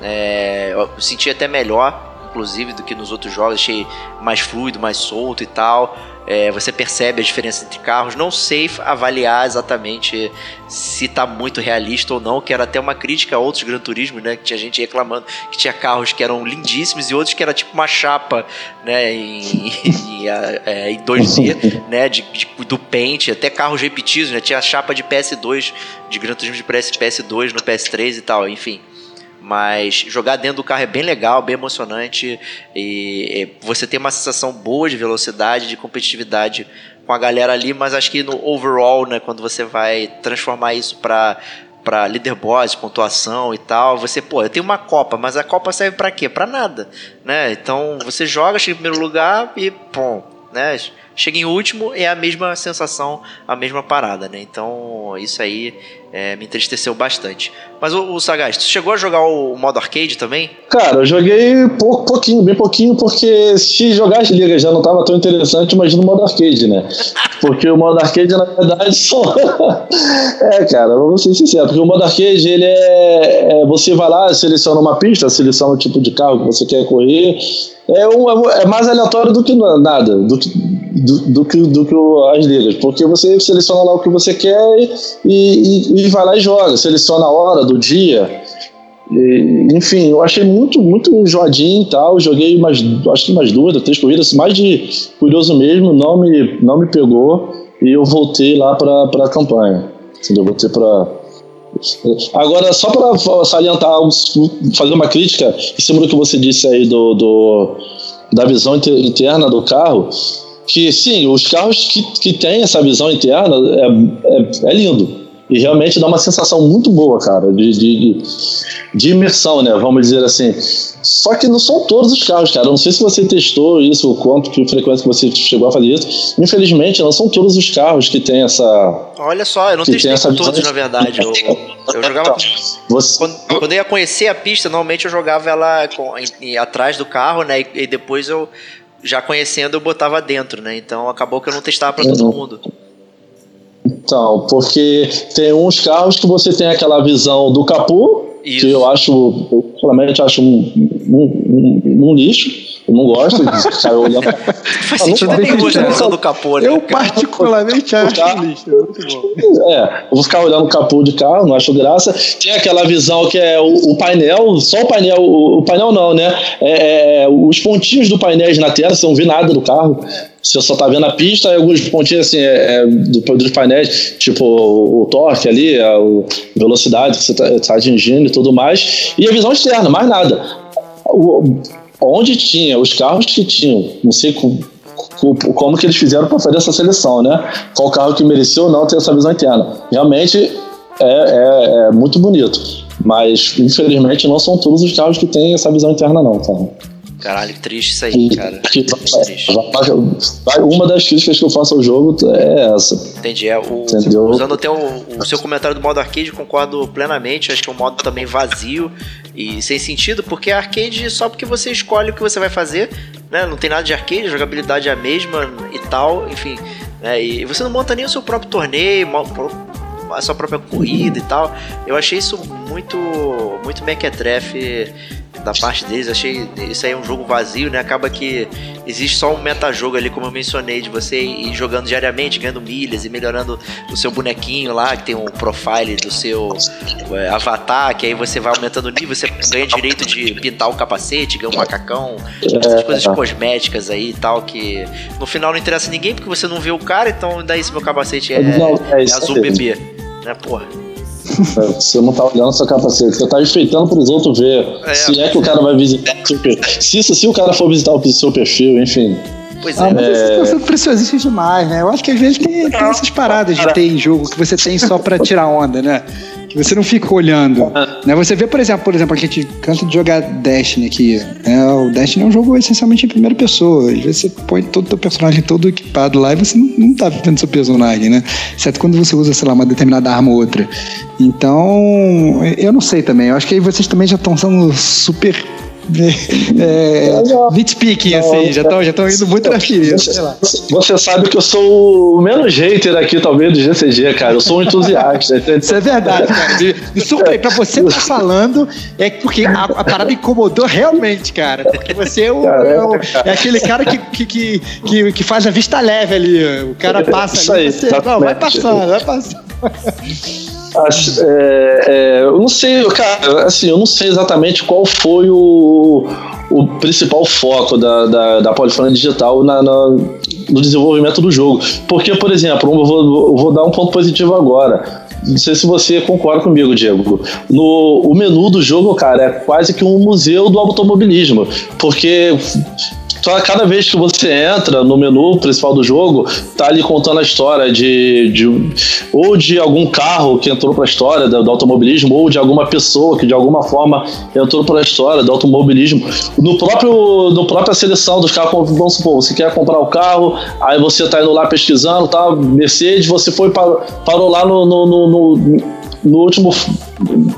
É, eu senti até melhor, inclusive, do que nos outros jogos. Achei mais fluido, mais solto e tal. É, você percebe a diferença entre carros. Não sei avaliar exatamente se tá muito realista ou não, que era até uma crítica a outros Gran Turismo, né? Que tinha gente reclamando que tinha carros que eram lindíssimos e outros que era tipo uma chapa, né? Em, em, é, em 2D, né? De, de- do Paint, até carros repetidos, né? Tinha a chapa de PS2, de Gran Turismo de PS, PS2 no PS3 e tal, enfim. Mas jogar dentro do carro é bem legal, bem emocionante. E, você tem uma sensação boa de velocidade, de competitividade com a galera ali, mas acho que no overall, né, quando você vai transformar isso para para leaderboards, pontuação e tal, você, pô, eu tenho uma Copa, mas a Copa serve para quê? Para nada, né? Então você joga, chega em primeiro lugar e, pô, né? Chega em último é a mesma sensação, a mesma parada, né? Então isso aí é, me entristeceu bastante. Mas o, o Sagaz, tu chegou a jogar o, o modo arcade também? Cara, eu joguei pouco, pouquinho, bem pouquinho, porque se jogar as ligas já não tava tão interessante, imagina o modo arcade, né? Porque o modo arcade, na verdade, só. é, cara, vamos ser sinceros, porque o modo arcade, ele é, é. Você vai lá, seleciona uma pista, seleciona o tipo de carro que você quer correr. É, um, é mais aleatório do que nada, do que, do, do que, do que as ligas, porque você seleciona lá o que você quer e, e, e vai lá e joga, seleciona a hora do dia. E, enfim, eu achei muito, muito joadinho e tal. Joguei mais, acho que mais duas, três corridas, mais de curioso mesmo, não me, não me pegou e eu voltei lá para a campanha. Entendeu? Voltei para. Agora, só para salientar, fazer uma crítica em cima do que você disse aí do, do da visão interna do carro, que sim, os carros que, que têm essa visão interna é, é, é lindo e realmente dá uma sensação muito boa, cara, de, de, de, imersão, né? Vamos dizer assim. Só que não são todos os carros, cara. Não sei se você testou isso, o quanto que frequência que você chegou a fazer isso. Infelizmente, não são todos os carros que têm essa. Olha só, eu não testei com todos, na verdade. Eu, eu jogava. Você... Quando, quando, eu ia conhecer a pista, normalmente eu jogava ela com, em, atrás do carro, né? E, e, depois eu, já conhecendo, eu botava dentro, né? Então acabou que eu não testava para todo mundo. Então, porque tem uns carros que você tem aquela visão do capô, Isso. que eu acho, eu realmente acho um, um, um, um lixo. Eu não gosto de ficar olhando. Faz sentido nenhum a visão do capô, né? Eu particularmente acho lixo. É, eu vou ficar olhando o capô de carro, não acho graça. Tem aquela visão que é o, o painel, só o painel, o, o painel não, né? É, é, os pontinhos do painel na tela, você não vê nada do carro. Você só tá vendo a pista e alguns pontinhos assim, é, é, do, dos painéis, tipo o, o torque ali, a, a, velocidade que você tá, tá, atingindo e tudo mais. E a visão externa, mais nada. O, onde tinha, os carros que tinham, não sei como, como que eles fizeram para fazer essa seleção, né? Qual carro que mereceu ou não ter essa visão interna. Realmente é, é, é muito bonito. Mas, infelizmente, não são todos os carros que têm essa visão interna, não, cara. Caralho, triste isso aí, cara. Triste, triste. Uma das críticas que eu faço ao jogo é essa. Entendi. É, o, Entendeu? Usando até o, o, seu comentário do modo arcade, concordo plenamente. Acho que é um modo também vazio e sem sentido, porque arcade só porque você escolhe o que você vai fazer, né? Não tem nada de arcade, a jogabilidade é a mesma e tal, enfim. Né? E você não monta nem o seu próprio torneio, a sua própria corrida e tal. Eu achei isso muito, muito mequetrefe da parte deles. Achei isso aí um jogo vazio, né? Acaba que existe só um metajogo ali, como eu mencionei, de você ir jogando diariamente, ganhando milhas e melhorando o seu bonequinho lá, que tem um profile do seu é, avatar, que aí você vai aumentando o nível, você ganha direito de pintar o capacete, ganha um macacão, essas coisas cosméticas aí e tal, que no final não interessa ninguém porque você não vê o cara, então daí se meu capacete é, é, é azul bebê, né, porra. Você não tá olhando seu capacete, você tá enfeitando pros outros ver. É, se é que o cara vai visitar o seu perfil. Se, se o cara for visitar o seu perfil, enfim. Pois ah, é. mas é... preciosistas demais, né? Eu acho que às vezes tem, tem essas paradas de ter em jogo que você tem só pra tirar onda, né? Que você não fica olhando. Né? Você vê, por exemplo, por exemplo, a gente canta de jogar Destiny aqui. Né? O Destiny é um jogo essencialmente em primeira pessoa. Às vezes você põe todo o teu personagem todo equipado lá e você não, não tá vendo seu personagem, né? Exceto quando você usa, sei lá, uma determinada arma ou outra. Então, eu não sei também. Eu acho que aí vocês também já estão sendo super é, nitpicking, assim, já estão já indo muito na ferida. Você sabe que eu sou o menos hater aqui, talvez, do GCG, cara. Eu sou um entusiasta. Isso é verdade, cara. Isso aí, pra você estar tá falando, é porque a, a, parada incomodou realmente, cara. Porque você é, o, é, o, é aquele cara que, que, que, que, faz a vista leve ali. O cara passa ali. Aí, você, não, vai passando, vai passando. Acho, é, é, eu não sei, cara, assim, eu não sei exatamente qual foi o, o principal foco da, da, da Digital na, na, no desenvolvimento do jogo. Porque, por exemplo, eu vou, eu vou dar um ponto positivo agora. Não sei se você concorda comigo, Diego. No, o menu do jogo, cara, é quase que um museu do automobilismo. Porque só cada vez que você entra no menu principal do jogo, tá ali contando a história de, de ou de algum carro que entrou pra história do, do automobilismo, ou de alguma pessoa que de alguma forma entrou pra história do automobilismo. No próprio, no própria seleção dos carros, vamos supor, você quer comprar o carro, aí você tá indo lá pesquisando, tá? Mercedes, você foi parou, parou lá no, no, no, no no último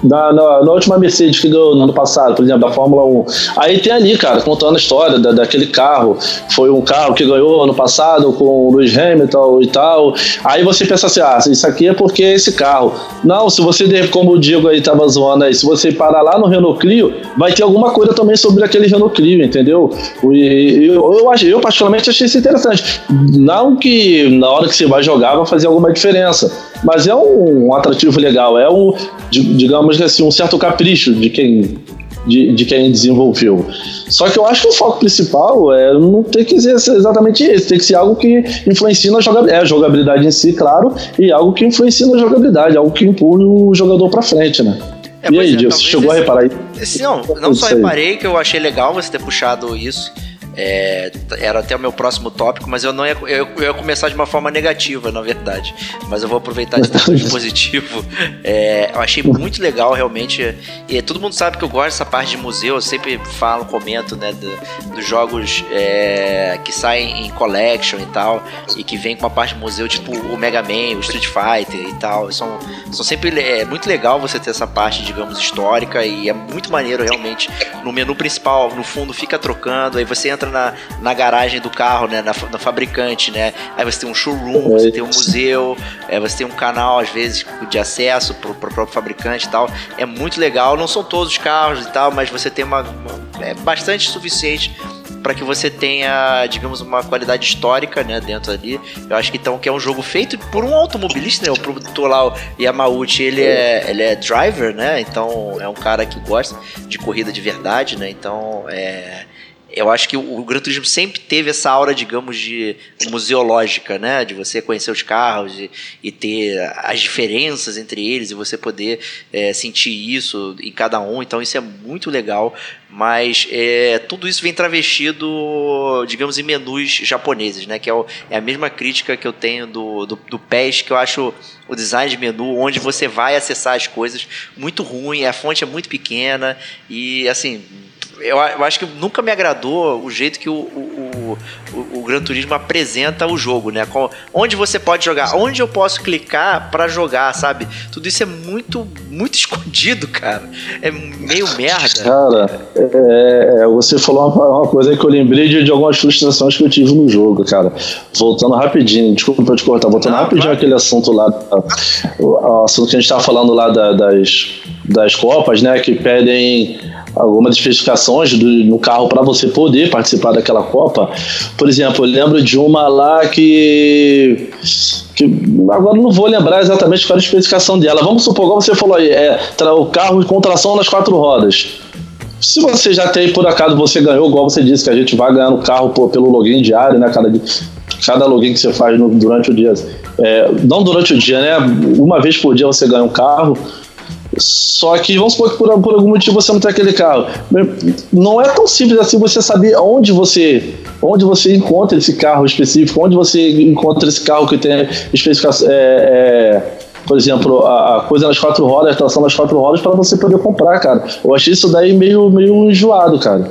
na, na, na, última Mercedes que ganhou no ano passado, por exemplo, da Fórmula 1. Aí tem ali, cara, contando a história da, daquele carro. Foi um carro que ganhou ano passado com o Lewis Hamilton e tal. Aí você pensa assim: ah, isso aqui é porque é esse carro. Não, se você, como o Diego aí tava zoando aí, se você parar lá no Renault Clio, vai ter alguma coisa também sobre aquele Renault Clio, entendeu? E, eu, eu, eu, particularmente achei isso interessante. Não que na hora que você vai jogar vai fazer alguma diferença, mas é um, atrativo legal, é um, digamos assim, um certo capricho de quem de, de, quem desenvolveu. Só que eu acho que o foco principal é não ter que ser exatamente esse, tem que ser algo que influencie na jogabilidade, é, a jogabilidade em si, claro, e algo que influencie na jogabilidade, algo que empurre o jogador para frente, né? É, e aí, é, você chegou esse, a reparar isso? Não, não só reparei que eu achei legal você ter puxado isso, é, era até o meu próximo tópico, mas eu não ia, eu, eu, ia começar de uma forma negativa, na verdade. Mas eu vou aproveitar de tanto positivo. É, eu achei muito legal, realmente. E todo mundo sabe que eu gosto dessa parte de museu. Eu sempre falo, comento, né, do, dos jogos é, que saem em collection e tal, e que vem com uma parte de museu, tipo o Mega Man, o Street Fighter e tal. São, são sempre é muito legal você ter essa parte, digamos, histórica e é muito maneiro realmente. No menu principal, no fundo, fica trocando, aí você entra na, na garagem do carro, né? Na, na fabricante, né? Aí você tem um showroom, você tem um museu, é, você tem um canal, às vezes, de acesso pro, pro próprio fabricante e tal. É muito legal. Não são todos os carros e tal, mas você tem uma. uma é bastante suficiente para que você tenha, digamos, uma qualidade histórica, né, dentro ali. Eu acho que então que é um jogo feito por um automobilista, né? O produtor lá, o Yamauchi, ele é, ele é driver, né? Então é um cara que gosta de corrida de verdade, né? Então é eu acho que o, Gran Turismo sempre teve essa aura, digamos, de museológica, né? De você conhecer os carros e, e ter as diferenças entre eles e você poder é, sentir isso em cada um. Então isso é muito legal. Mas é, tudo isso vem travestido, digamos, em menus japoneses, né? Que é, o, é a mesma crítica que eu tenho do, do, do PES, que eu acho o design de menu, onde você vai acessar as coisas, muito ruim, a fonte é muito pequena e, assim, eu, eu, acho que nunca me agradou o jeito que o, o, o, o Gran Turismo apresenta o jogo, né? Com, onde você pode jogar, onde eu posso clicar para jogar, sabe? Tudo isso é muito, muito escondido, cara. É meio merda. Cara, é, é, você falou uma, uma, coisa que eu lembrei de, de, algumas frustrações que eu tive no jogo, cara. Voltando rapidinho, desculpa te cortar, voltando Não, rapidinho aquele assunto lá, o, assunto que a gente tava falando lá da, das, das Copas, né? Que pedem algumas especificações do, no carro para você poder participar daquela Copa. Por exemplo, eu lembro de uma lá que, agora não vou lembrar exatamente qual era a especificação dela. Vamos supor, como você falou aí, é o carro com tração nas quatro rodas. Se você já tem, por acaso, você ganhou, igual você disse, que a gente vai ganhando o carro por, pelo login diário, né? Cada, cada login que você faz no, durante o dia. É, não durante o dia, né? Uma vez por dia você ganha um carro. Só que vamos supor que por, por, algum motivo você não tem aquele carro. Não é tão simples assim você saber onde você onde você encontra esse carro específico, onde você encontra esse carro que tem especificação. É, é, por exemplo, a, coisa nas quatro rodas, a tração nas quatro rodas, para você poder comprar, cara. Eu achei isso daí meio, meio enjoado, cara.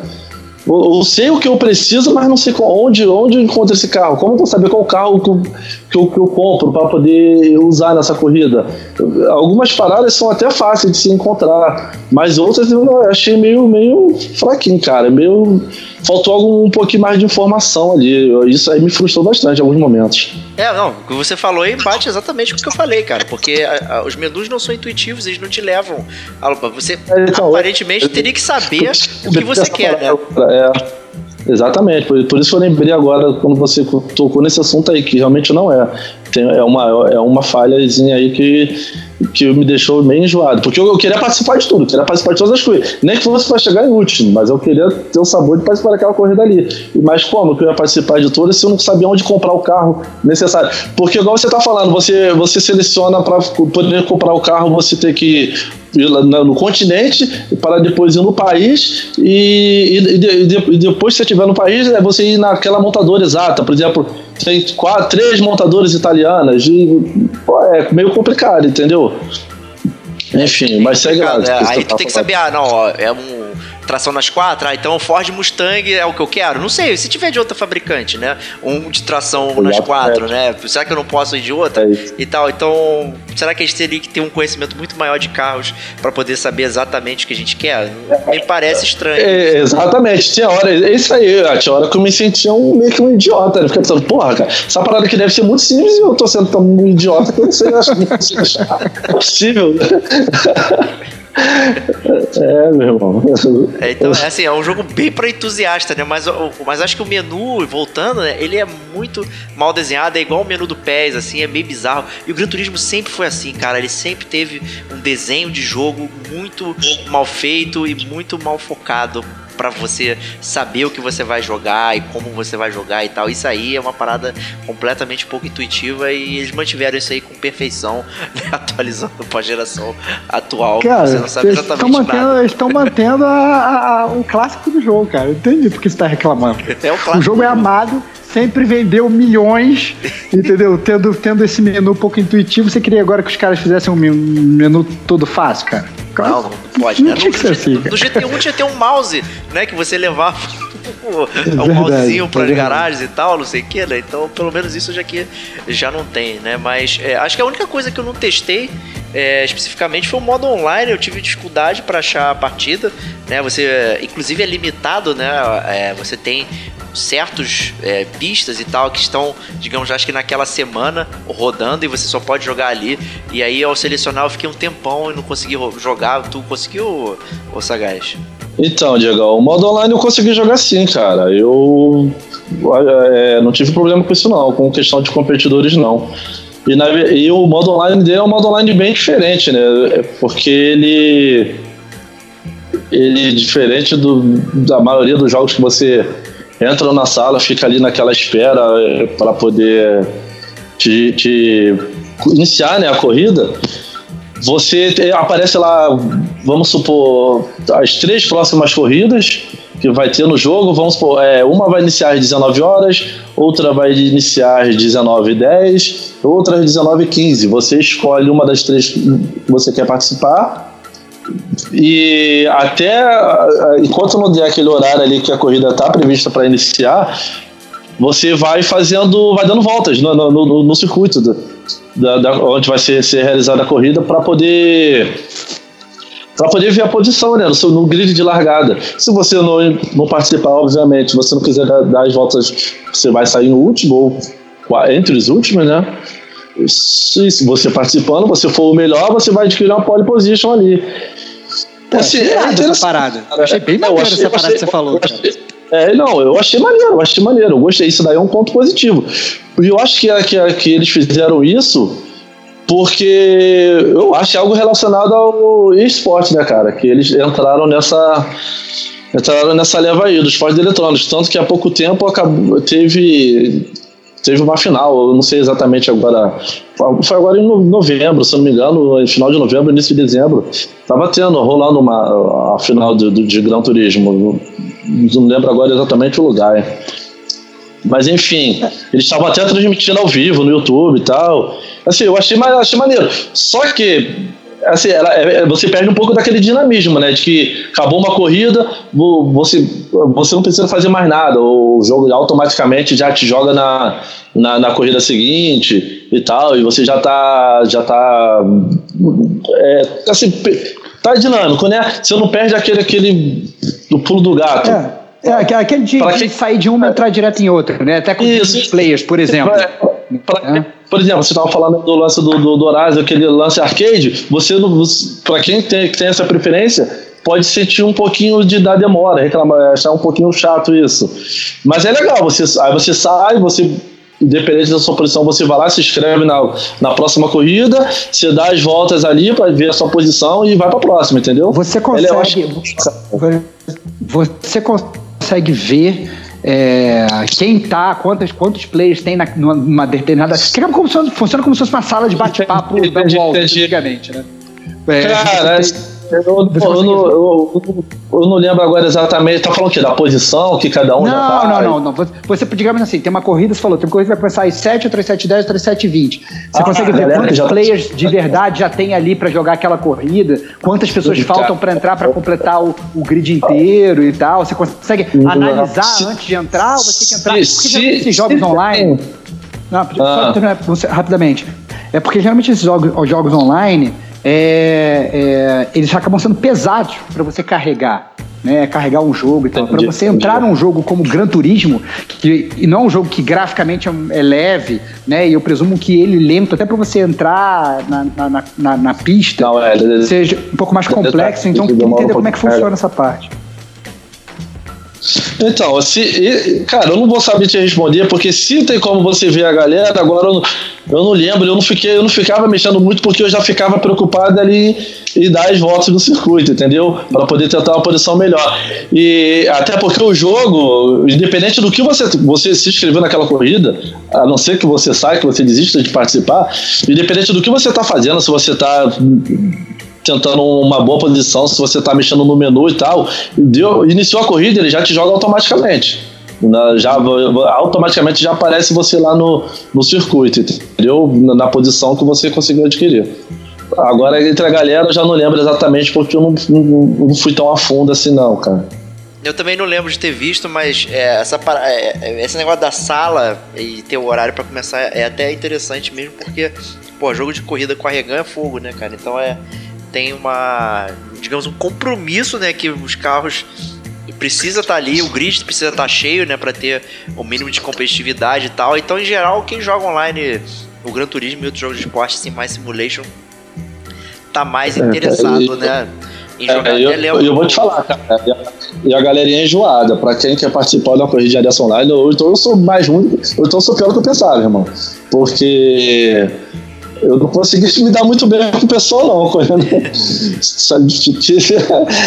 Eu, sei o que eu preciso, mas não sei onde, onde eu encontro esse carro. Como eu vou saber qual carro que eu, que eu, que eu compro para poder usar nessa corrida? Algumas paradas são até fáceis de se encontrar, mas outras eu achei meio, meio fraquinho, cara. Meio faltou algum, um pouquinho mais de informação ali. Isso aí me frustrou bastante em alguns momentos. É, não, o que você falou aí bate exatamente com o que eu falei, cara, porque a, a, os menus não são intuitivos, eles não te levam. A, você é, então, aparentemente eu, teria que saber eu, o que você quer, né? É. Exatamente, por, por, isso eu lembrei agora quando você tocou nesse assunto aí, que realmente não é. Tem, é, uma, é uma falhazinha aí que, que me deixou meio enjoado. Porque eu, eu queria participar de tudo, queria participar de todas as coisas. Nem que fosse para chegar em último, mas eu queria ter o sabor de participar daquela corrida ali. Mas como que eu ia participar de todas se eu não sabia onde comprar o carro necessário? Porque, igual você está falando, você, você seleciona para poder comprar o carro, você tem que no continente para depois ir no país e, e- de- e de- e depois que você estiver no país é você ir naquela montadora exata. Por exemplo tem quatro, três montadoras italianas e, pô, é meio complicado entendeu? Enfim mas segue lá é. Aí tá tu tem que saber, ah, não, ó, é um tração nas quatro, ah, então o Ford Mustang é o que eu quero. Não sei, se tiver de outra fabricante, né? Um de tração nas quatro, né? Será que eu não posso ir de outra? É e tal. Então, será que a gente teria que ter um conhecimento muito maior de carros pra poder saber exatamente o que a gente quer? Me parece estranho. É, exatamente, tinha hora, é isso aí, tinha hora que eu me sentia um, meio que um idiota, né? Ficava pensando, porra, cara, essa parada que deve ser muito simples e eu tô sendo tão idiota que eu não sei, acho que não. É possível. É, meu irmão. É, então, é assim, é um jogo bem pra entusiasta, né? Mas, mas acho que o menu, voltando, né? Ele é muito mal desenhado, é igual o menu do PES, assim, é meio bizarro. E o Gran Turismo sempre foi assim, cara. Ele sempre teve um desenho de jogo muito mal feito e muito mal focado pra você saber o que você vai jogar e como você vai jogar e tal. Isso aí é uma parada completamente pouco intuitiva e eles mantiveram isso aí com perfeição, né? atualizando pra geração atual. Cara, você não sabe eles estão exatamente mantendo, nada. eles estão mantendo a- a- o clássico do jogo, cara. Eu entendi porque você tá reclamando. É o O clássico. jogo é amado, sempre vendeu milhões, entendeu? Tendo, tendo esse menu pouco intuitivo, você queria agora que os caras fizessem um men- menu todo fácil, cara? Claro. Não, não pode, Não né? tinha No, que ser assim, no cara. GT1 tinha ter um mouse, né? Que você levava o, o verdade, mousezinho é para verdade. garagens e tal, não sei o que, né? Então, pelo menos isso já que já não tem, né? Mas é, acho que a única coisa que eu não testei é, especificamente foi o modo online. Eu tive dificuldade para achar a partida, né? Você, é, inclusive, é limitado, né? É, você tem certos é, pistas e tal que estão, digamos, acho que naquela semana rodando e você só pode jogar ali. E aí ao selecionar eu fiquei um tempão e não consegui jogar. Tu conseguiu, ô Sagaz? Então, Diego, o modo online eu consegui jogar sim, cara. Eu é, não tive problema com isso não, com questão de competidores não. E, na e o modo online dele é um modo online bem diferente, né? É Porque ele ele diferente do, da maioria dos jogos que você entra na sala, fica ali naquela espera para poder te, te iniciar né, a corrida. Você te- aparece lá, vamos supor, as três próximas corridas que vai ter no jogo, vamos supor, é, uma vai iniciar às 19 horas, outra vai iniciar às 19h10, outra às 19h15. Você escolhe uma das três que você quer participar. E até ah, enquanto não der aquele horário ali que a corrida está prevista para iniciar, você vai fazendo, vai dando voltas no, no, no- no circuito da, da- onde vai ser, ser realizada a corrida para poder para poder ver a posição, né, no, no grid de largada. Se você não, não participar, obviamente, se você não quiser dar, dar as voltas, você vai sair no último ou entre os últimos, né? Se, se você participando, você for o melhor, você vai adquirir uma pole position ali. Assim, É, irado essa parada. Cara, Achei bem eu achei- essa eu parada achei- que você falou, eu cara. achei- É, não, eu achei maneiro, eu achei maneiro, eu gostei. Isso daí é um ponto positivo. E eu acho que, que, que eles fizeram isso porque eu acho é algo relacionado ao esporte, né, cara? Que eles entraram nessa. Entraram nessa leva aí dos esportes eletrônicos. Tanto que há pouco tempo acabou, teve. Teve uma final, eu não sei exatamente agora. Foi agora em no- novembro, se não me engano, no final de novembro, início de dezembro. Tava tendo, rolando uma, a final do, do- de Gran Turismo. Não lembro agora exatamente o lugar. Mas enfim, eles estavam até transmitindo ao vivo no YouTube e tal. Assim, eu achei, achei maneiro. Só que, assim, ela- é- é- você perde um pouco daquele dinamismo, né? De que acabou uma corrida, vo- você, você não precisa fazer mais nada. O jogo automaticamente já te joga na, na, na corrida seguinte e tal. E você já tá. Já tá é, assim, tá dinâmico, né? Você não perde aquele, aquele do pulo do gato. É, é aque- aquele de, de quem- sair de uma e entrar direto em outra, né? Até com os players, por exemplo. Pra- pra- É. Por exemplo, você estava falando do lance do, do, do Horizon, aquele lance arcade, você, não- para quem tem, tem essa preferência, pode sentir um pouquinho de dar demora, reclamar, achar um pouquinho chato isso. Mas é legal, você, aí você sai, você, independente da sua posição, você vai lá, se inscreve na, na próxima corrida, você dá as voltas ali para ver a sua posição e vai para a próxima, entendeu? Você acho consegue. Você consegue ver é, quem tá, quantas, quantos players tem na, numa determinada. que é como funciona como se fosse uma sala de bate-papo da volta, antigamente, né? É, Cara, tem- eu, eu, eu, eu- não lembro agora exatamente. Tá falando o quê? Da posição que cada um já Não, tá? não, não, não. Você- digamos assim, tem uma corrida, você falou, tem uma corrida que vai começar às 7, outra às 7 10, outra às 7 20. Você Ah, consegue ver galera, quantos já- players de verdade já tem ali pra jogar aquela corrida, quantas pessoas faltam pra entrar pra completar o, o grid inteiro e tal. Você consegue analisar Se- antes de entrar ou você tem que entrar? Porque se- geralmente esses jogos se online. Não, só Ah. terminar rapidamente. É porque geralmente esses jogos, os jogos online, é, é, eles acabam sendo pesados para você carregar. Né, carregar um jogo e tal. Para você entrar num jogo como Gran Turismo, que, e não é um jogo que graficamente é, é leve, né? E eu presumo que ele lento, até para você entrar na, na, na- na- na pista, Não, é. seja um pouco mais complexo. Então tem que entender como é que funciona essa parte. Então, se, e- cara, eu não vou saber te responder, porque se tem como você ver a galera, agora eu, não- eu não lembro, eu não, fiquei, eu não ficava mexendo muito porque eu já ficava preocupado ali em dar as voltas no circuito, entendeu? Para poder tentar uma posição melhor. E até porque o jogo, independente do que você, você se inscreveu naquela corrida, a não ser que você saia, que você desista de participar, independente do que você está fazendo, se você está tentando uma boa posição, se você tá mexendo no menu e tal, deu, iniciou a corrida, ele já te joga automaticamente. Na- já, automaticamente já aparece você lá no, no circuito, entendeu? Na, na posição que você conseguiu adquirir. Agora, entre a galera, eu já não lembro exatamente porque eu não, não, não fui tão a fundo assim, não, cara. Eu também não lembro de ter visto, mas é, essa, para- é, é, esse negócio da sala e ter o horário pra começar é até interessante mesmo, porque, pô, jogo de corrida com a Regan é fogo, né, cara? Então é. Tem uma. digamos, um compromisso, né? Que os carros precisa estar ali, o grid precisa estar cheio, né, para ter o mínimo de competitividade e tal. Então, em geral, quem joga online o Gran Turismo e outros jogos de esporte, assim, mais simulation, tá mais interessado, e- né, em jogar. É, eu, eu vou te falar, cara. e a- galerinha é enjoada. Pra quem quer participar de uma corrida dessa online, ou então eu sou mais ruim, ou então eu sou pior do que eu pensava, irmão. Porque eu não consegui me dar muito bem com o pessoal, não. correndo.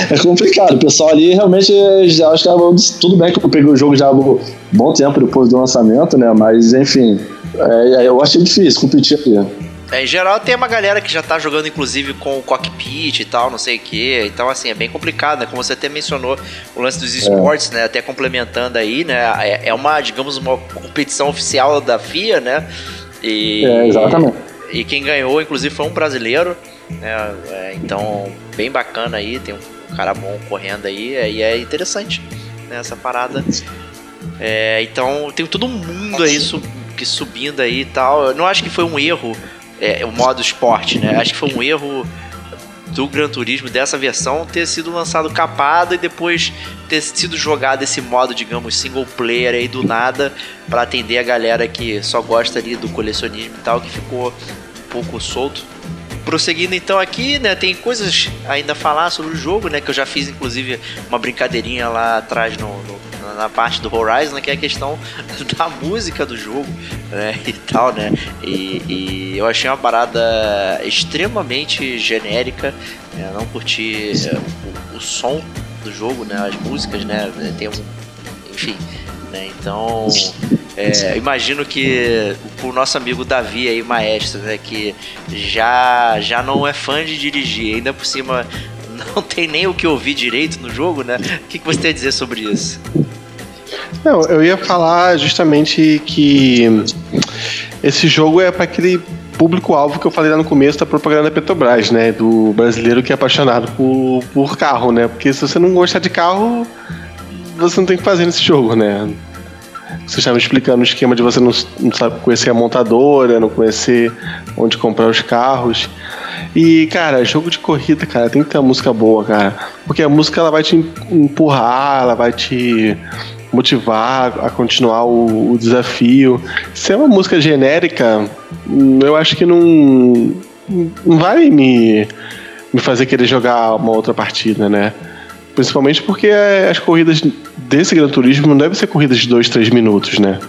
É complicado. O pessoal ali realmente já acho que é- tudo bem que eu peguei o jogo já há um bom tempo depois do lançamento, né? Mas enfim, é, eu achei difícil competir ali. É, em geral tem uma galera que já tá jogando inclusive com o cockpit e tal, não sei o que. Então, assim, é bem complicado, né? Como você até mencionou o lance dos esportes, né? Até complementando aí, né? É, é uma, digamos, uma competição oficial da FIA, né? E, É, exatamente. E quem ganhou, inclusive, foi um brasileiro. Né? É, então, bem bacana aí. Tem um cara bom correndo aí. é, E é interessante né? essa parada. É, então, tem todo mundo aí sub- que subindo aí e tal. Eu não acho que foi um erro é, o modo esporte, né? Acho que foi um erro do Gran Turismo dessa versão ter sido lançado capado e depois ter sido jogado esse modo, digamos, single player aí do nada para atender a galera que só gosta ali do colecionismo e tal, que ficou um pouco solto. Prosseguindo então aqui, né, tem coisas ainda a falar sobre o jogo, né, que eu já fiz inclusive uma brincadeirinha lá atrás no, no- na parte do Horizon, né, que é a questão da música do jogo, né, e tal, né, e, e eu achei uma parada extremamente genérica, né, não curti é, o, o som do jogo, né, as músicas, né, tem um, enfim, né, então é, imagino que o nosso amigo Davi aí, maestro, né, que já, já não é fã de dirigir, ainda por cima não tem nem o que ouvir direito no jogo, né? O que, que você tem a dizer sobre isso? Não, eu ia falar justamente que esse jogo é para aquele público-alvo que eu falei lá no começo da propaganda da Petrobras, né? Do brasileiro que é apaixonado por, por carro, né? Porque se você não gostar de carro, você não tem o que fazer nesse jogo, né? Você estava explicando o esquema de você não, não sabe conhecer a montadora, não conhecer onde comprar os carros. E, cara, jogo de corrida, cara, tem que ter uma música boa, cara. Porque a música ela vai te empurrar, ela vai te motivar a continuar o, o desafio. Se é uma música genérica, eu acho que não, não vai me, me fazer querer jogar uma outra partida, né? Principalmente porque as corridas desse Gran Turismo não devem ser corridas de 2, 3 minutos, né?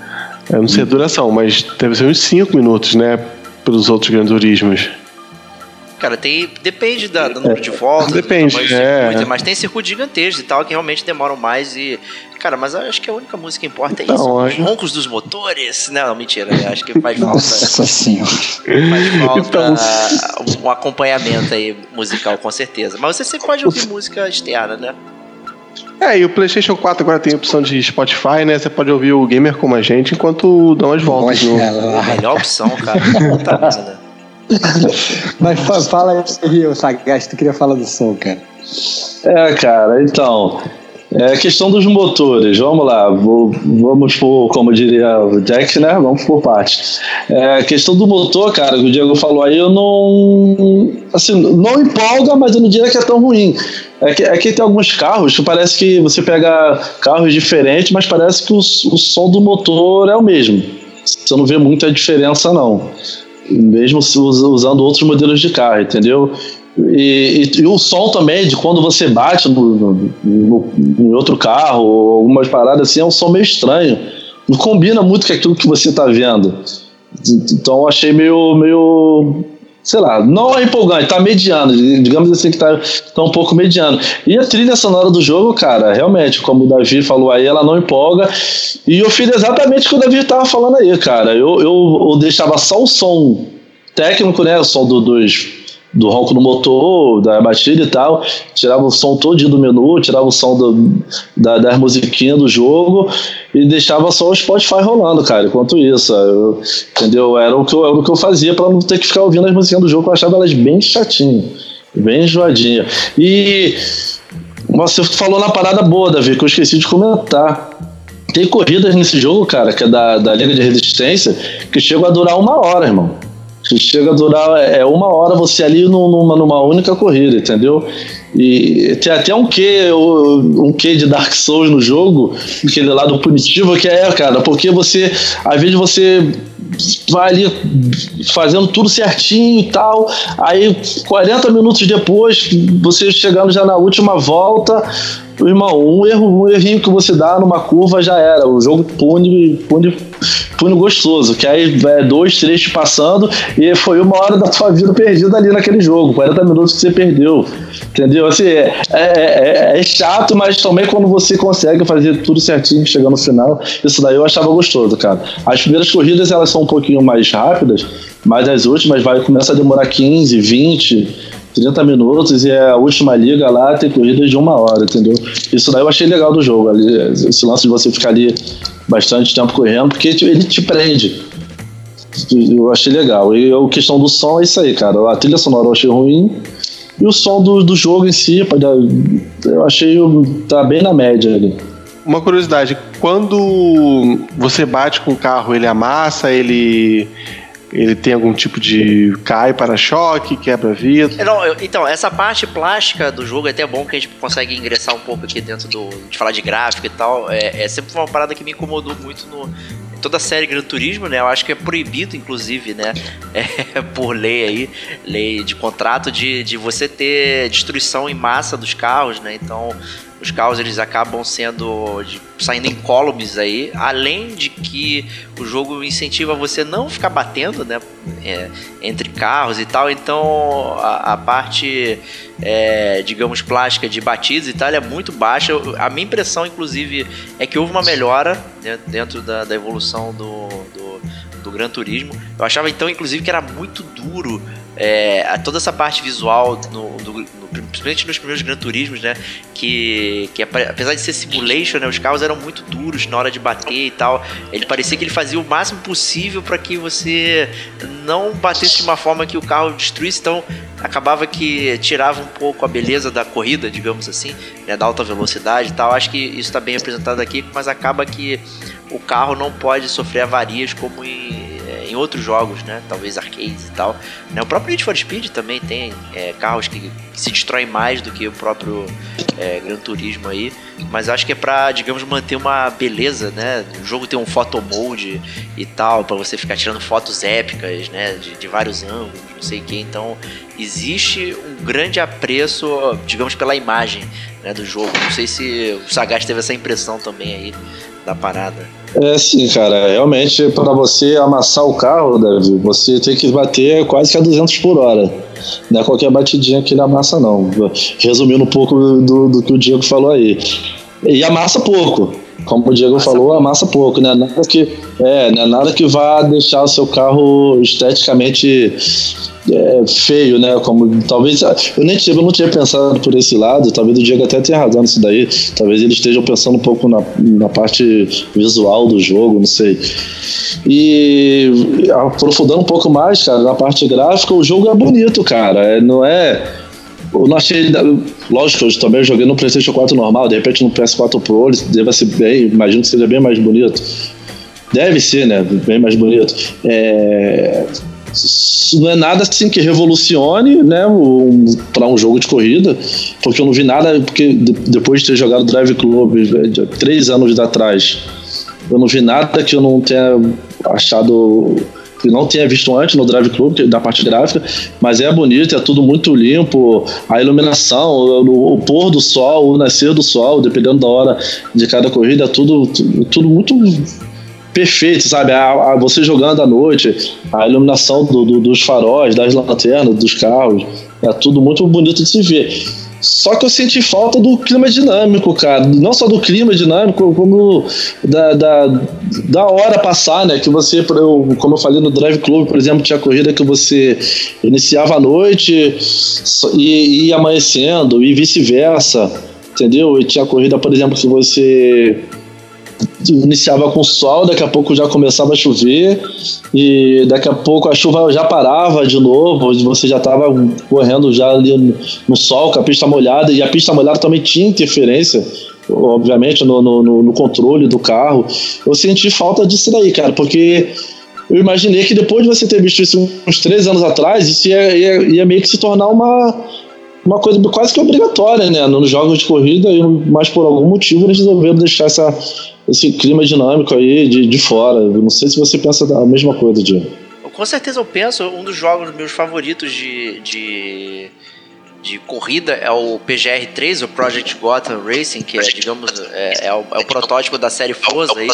Eu não sei a duração, mas deve ser uns 5 minutos, né? Pelos outros Gran Turismos. Cara, tem. Depende da, do número de voltas. Depende, do é. circuito, Mas tem circuitos gigantescos e tal, que realmente demoram mais e. Cara, mas eu acho que a única música que importa é Então, isso. Os roncos dos motores. Não, não, mentira. eu Acho que faz falta. Nossa senhora. Faz falta Então- um acompanhamento aí musical, com certeza. Mas você sempre pode ouvir música externa, né? É, e o PlayStation 4 agora tem a opção de Spotify, né? Você pode ouvir o gamer como a gente enquanto dá umas voltas no. Olha lá. Melhor opção, cara. Puta merda. Mas fa- fala aí, Sagaz, tu queria falar do som, cara. É, cara, então. É a questão dos motores, vamos lá, vou- vamos por, como diria o Jack, né? Vamos por parte. É, a questão do motor, cara, que o Diego falou aí, eu não. Assim, não empolga, mas eu não diria que é tão ruim. É que, é que tem alguns carros que parece que você pega carros diferentes, mas parece que o, o som do motor é o mesmo. Você não vê muita diferença, não. Mesmo usando outros modelos de carro, entendeu? E, e- e o som também, de quando você bate no, no- no- em outro carro, ou algumas paradas assim, é um som meio estranho. Não combina muito com aquilo que você está vendo. Então achei meio, meio. Sei lá, não é empolgante, tá mediano, digamos assim que tá, tá um pouco mediano. E a trilha sonora do jogo, cara, realmente, como o Davi falou aí, ela não empolga. E eu fiz exatamente o que o Davi tava falando aí, cara. Eu, eu, eu deixava só o som técnico, né? O som do, dos, do ronco no motor, da batida e tal. Tirava o som todinho do menu, tirava o som do, da, das musiquinhas do jogo e deixava só o Spotify rolando, cara. Enquanto isso, eu- entendeu? Era o, que eu, o que eu fazia pra não ter que ficar ouvindo as musiquinhas do jogo, eu achava elas bem chatinhas, bem enjoadinhas. E você falou na parada boa, Davi, que eu esqueci de comentar. Tem corridas nesse jogo, cara, que é da, da Liga de Resistência, que chegam a durar uma hora, irmão. Que chega a durar é, uma hora você ali num- numa, numa única corrida, entendeu? E tem até um quê, um quê de Dark Souls no jogo, aquele lado punitivo que é, cara, porque você, às vezes você vai ali fazendo tudo certinho e tal, aí 40 minutos depois, você chegando já na última volta, irmão, um erro, um errinho que você dá numa curva já era, o jogo pune, pune, pune gostoso, que aí é dois, três te passando e foi uma hora da sua vida perdida ali naquele jogo, 40 minutos que você perdeu, entendeu? Assim, é, é, é- é chato, mas também quando você consegue fazer tudo certinho, chegar no final, isso daí eu achava gostoso, cara. As primeiras corridas elas são um pouquinho mais rápidas, mas as últimas vai começa a demorar 15, 20, 30 minutos e a última liga lá tem corridas de uma hora, entendeu? Isso daí eu achei legal do jogo, ali, esse lance de você ficar ali bastante tempo correndo, porque ele te prende. Eu achei legal. E a questão do som é isso aí, cara. A trilha sonora eu achei ruim. E o som do, do jogo em si, eu achei tá bem na média ali. Uma curiosidade, quando você bate com o carro, ele amassa, ele ele tem algum tipo de cai para-choque, quebra vidro. Não, eu- então, essa parte plástica do jogo é até bom que a gente consegue ingressar um pouco aqui dentro do. de falar de gráfico e tal. É, é sempre uma parada que me incomodou muito no. Toda a série Gran Turismo, né? Eu acho que é proibido, inclusive, né? É, por lei aí, lei de contrato, de, de você ter destruição em massa dos carros, né? Então, os carros eles acabam sendo de- saindo incólumes aí, além de que o jogo incentiva você não ficar batendo, né, é, entre carros e tal. Então a, a parte, é, digamos, plástica de batidas e tal é muito baixa. A minha impressão, inclusive, é que houve uma melhora né, dentro da, da evolução do, do, do Gran Turismo. Eu achava então, inclusive, que era muito duro é, toda essa parte visual, no, do- no- principalmente nos primeiros Gran Turismos, né? Que, que apesar de ser simulation, né, os carros eram muito duros na hora de bater e tal. Ele parecia que ele fazia o máximo possível para que você não batesse de uma forma que o carro destruísse. Então acabava que tirava um pouco a beleza da corrida, digamos assim, né, da alta velocidade e tal. Acho que isso está bem apresentado aqui, mas acaba que o carro não pode sofrer avarias como em, é, em outros jogos, né? Talvez arcades e tal. Né? O próprio Need for Speed também tem é, carros que, que se destroem mais do que o próprio é, Gran Turismo aí. Mas acho que é pra, digamos, manter uma beleza, né? O jogo tem um photo mode e tal, pra você ficar tirando fotos épicas, né? De, de vários ângulos, não sei o que. Então, existe um grande apreço, digamos, pela imagem né, do jogo. Não sei se o Sagaz teve essa impressão também aí da parada. É sim, cara. Realmente, para você amassar o carro, Davi, você tem que bater quase que a 200 por hora. não é qualquer batidinha que ele amassa, não. Resumindo um pouco do, do que o Diego falou aí. E amassa pouco. Como o Diego falou, amassa pouco, né? Nada que, é, né? Nada que vá deixar o seu carro esteticamente é, feio, né? Como talvez eu nem tinha, eu não tinha pensado por esse lado. Talvez o Diego até tenha razão nisso daí. Talvez eles estejam pensando um pouco na, na parte visual do jogo, não sei. E aprofundando um pouco mais, cara, na parte gráfica, o jogo é bonito, cara. É, não é eu achei. Lógico, eu também joguei no PlayStation 4 normal, de repente no PS4 Pro ele deve ser bem. Imagino que seja bem mais bonito. Deve ser, né? Bem mais bonito. É, não é nada assim que revolucione, né? Um, para um jogo de corrida, porque eu não vi nada. Porque depois de ter jogado Drive Club três anos atrás, eu não vi nada que eu não tenha achado que não tinha visto antes no Drive Club, da parte gráfica, mas é bonito, é tudo muito limpo, a iluminação, o, o pôr do sol, o nascer do sol, dependendo da hora de cada corrida, é tudo, tudo muito perfeito, sabe? A, a, você jogando à noite, a iluminação do, do, dos faróis, das lanternas, dos carros, é tudo muito bonito de se ver. Só que eu senti falta do clima dinâmico, cara. Não só do clima dinâmico, como da, da, da hora passar, né? Que você, como eu falei no Drive Club, por exemplo, tinha corrida que você iniciava à noite e ia amanhecendo, e vice-versa, entendeu? E tinha corrida, por exemplo, que você iniciava com sol, daqui a pouco já começava a chover e daqui a pouco a chuva já parava de novo, você já estava correndo já ali no sol com a pista molhada e a pista molhada também tinha interferência obviamente no, no, no controle do carro eu senti falta disso daí cara porque eu imaginei que depois de você ter visto isso uns três anos atrás isso ia, ia, ia meio que se tornar uma uma coisa quase que obrigatória, né? Nos jogos de corrida, mas por algum motivo eles resolveram deixar essa, esse clima dinâmico aí de, de fora. Eu não sei se você pensa a mesma coisa, Diego. Com certeza eu penso, um dos jogos meus favoritos de, de, de corrida é o PGR3, o Project Gotham Racing, que é, digamos, é, é, o, é o protótipo da série Forza aí,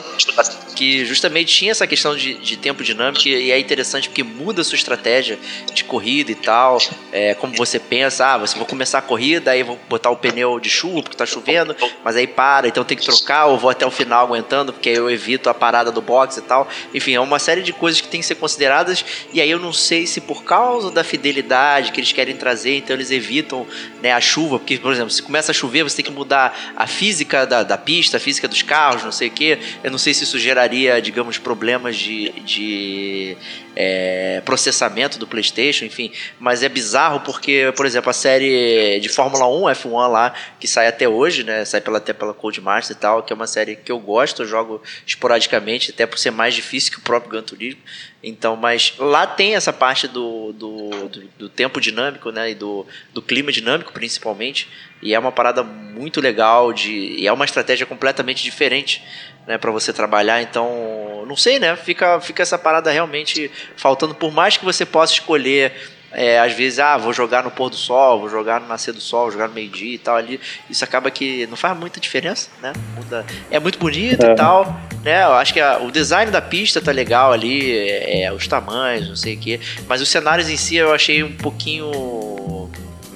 que justamente tinha essa questão de, de tempo dinâmico e é interessante porque muda a sua estratégia de corrida e tal, é, como você pensa, ah, você vou começar a corrida, aí vou botar o pneu de chuva porque tá chovendo, mas aí para, então tem que trocar, ou vou até o final aguentando, porque aí eu evito a parada do box e tal. Enfim, é uma série de coisas que tem que ser consideradas, e aí eu não sei se por causa da fidelidade que eles querem trazer, então eles evitam né, a chuva, porque, por exemplo, se começa a chover, você tem que mudar a física da, da pista, a física dos carros, não sei o que. Eu não sei se isso geraria digamos, problemas de, de é, processamento do PlayStation, enfim. Mas é bizarro porque, por exemplo, a série de Fórmula 1, F1 lá, que sai até hoje, né? Sai pela, até pela Codemaster e tal, que é uma série que eu gosto, eu jogo esporadicamente, até por ser mais difícil que o próprio Gran Turismo. Então, mas lá tem essa parte do, do, do, do tempo dinâmico, né? E do, do clima dinâmico, principalmente. E é uma parada muito legal de, e é uma estratégia completamente diferente né, para você trabalhar. Então, não sei, né? Fica, fica essa parada realmente faltando. Por mais que você possa escolher, é, às vezes, ah, vou jogar no pôr do sol, vou jogar no nascer do sol, vou jogar no meio-dia e tal ali. Isso acaba que não faz muita diferença, né? Muda. É muito bonito É. e tal, né? Eu acho que a- o design da pista tá legal ali, é, é, os tamanhos, não sei o quê. Mas os cenários em si eu achei um pouquinho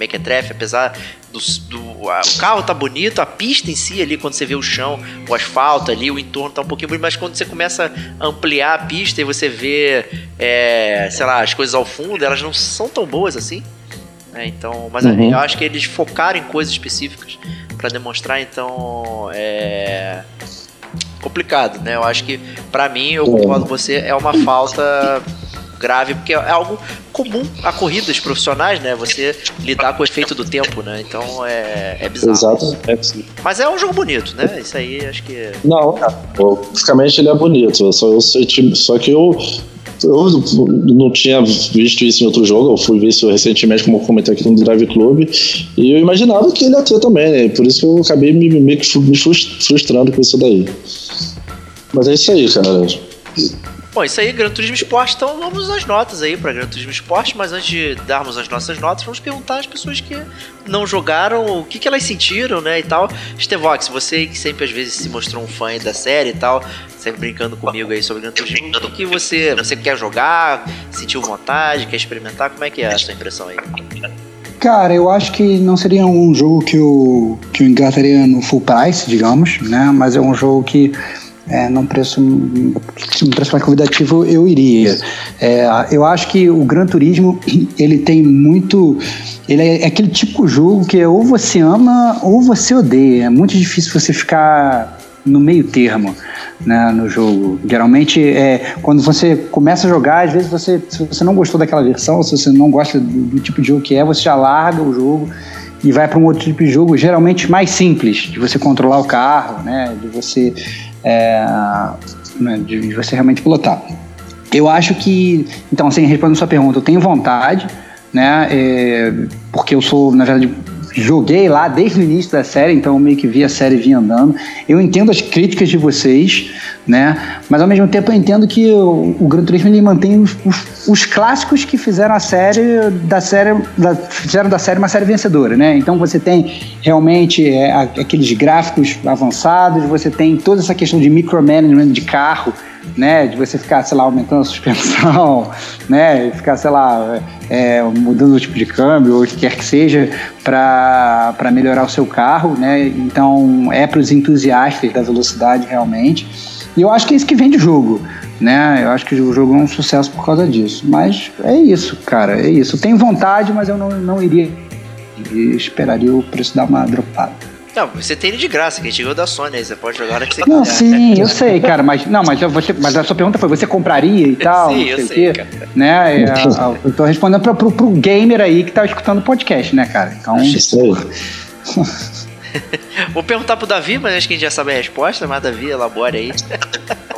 mequetrefe, apesar do, do- a- o carro tá bonito, a pista em si ali, quando você vê o chão, o asfalto ali, o entorno tá um pouquinho bonito, mas quando você começa a ampliar a pista e você vê, é, sei lá, as coisas ao fundo, elas não são tão boas assim. né? Então, mas Uhum. eu acho que eles focaram em coisas específicas pra demonstrar, então é complicado, né? Eu acho que pra mim, eu concordo com você, é uma falta grave, porque é algo comum a corridas profissionais, né? Você lidar com o efeito do tempo, né? Então é, é bizarro. Exato. É, Mas é um jogo bonito, né? Isso aí acho que. Não, fisicamente ele é bonito. Só, eu, só que eu, eu não tinha visto isso em outro jogo. Eu fui ver isso recentemente, como eu comentei aqui no Drive Club. E eu imaginava que ele ia ter também, né? Por isso que eu acabei me, meio que fu- me frus- frustrando com isso daí. Mas é isso aí, cara. Bom, isso aí, Gran Turismo Esporte, então vamos às notas aí pra Gran Turismo Esporte, mas antes de darmos as nossas notas, vamos perguntar às pessoas que não jogaram o que, que elas sentiram, né, e tal. Estevox, você que sempre às vezes se mostrou um fã da série e tal, sempre brincando comigo aí sobre Gran Turismo, o que você, você quer jogar, sentiu vontade, quer experimentar, como é que é a sua impressão aí? Cara, eu acho que não seria um jogo que eu, que eu engataria no full price, digamos, né? Mas é um jogo que é, num preço, num preço mais convidativo eu iria. É, eu acho que o Gran Turismo ele tem muito, ele é aquele tipo de jogo que é ou você ama ou você odeia. É muito difícil você ficar no meio termo né, no jogo. Geralmente, é, quando você começa a jogar, às vezes você, se você não gostou daquela versão, se você não gosta do, do tipo de jogo que é, você já larga o jogo e vai para um outro tipo de jogo, geralmente mais simples, de você controlar o carro, né, de você, é, né, de você realmente pilotar. Eu acho que, então, assim, respondendo sua pergunta, eu tenho vontade, né, é, porque eu sou, na verdade, joguei lá desde o início da série, então eu meio que vi a série vir andando. Eu entendo as críticas de vocês, né? Mas ao mesmo tempo eu entendo que o, o Gran Turismo ele mantém os, os, os clássicos que fizeram a série da série da, fizeram da série uma série vencedora, né? Então você tem realmente é, aqueles gráficos avançados, você tem toda essa questão de micromanagement de carro, né, de você ficar, sei lá, aumentando a suspensão, né, ficar, sei lá, é, mudando o tipo de câmbio, ou o que quer que seja, para melhorar o seu carro, né, então é para os entusiastas da velocidade realmente, e eu acho que é isso que vende o jogo, né, eu acho que o jogo é um sucesso por causa disso, mas é isso, cara, é isso, eu tenho vontade, mas eu não, não iria, e esperaria o preço dar uma dropada. Não, você tem ele de graça, que a gente ganhou da Sony aí, você pode jogar a hora que você Não, quiser. sim, eu sei, cara, mas não, mas você, mas a sua pergunta foi, você compraria e tal, Sim, não eu sei, sei, o quê, cara. né? É, a- a- eu tô respondendo pro, pro, pro gamer aí que tá escutando o podcast, né, cara? Então, Isso aí. Vou perguntar pro Davi, mas acho que a gente já sabe a resposta, mas Davi, elabore aí.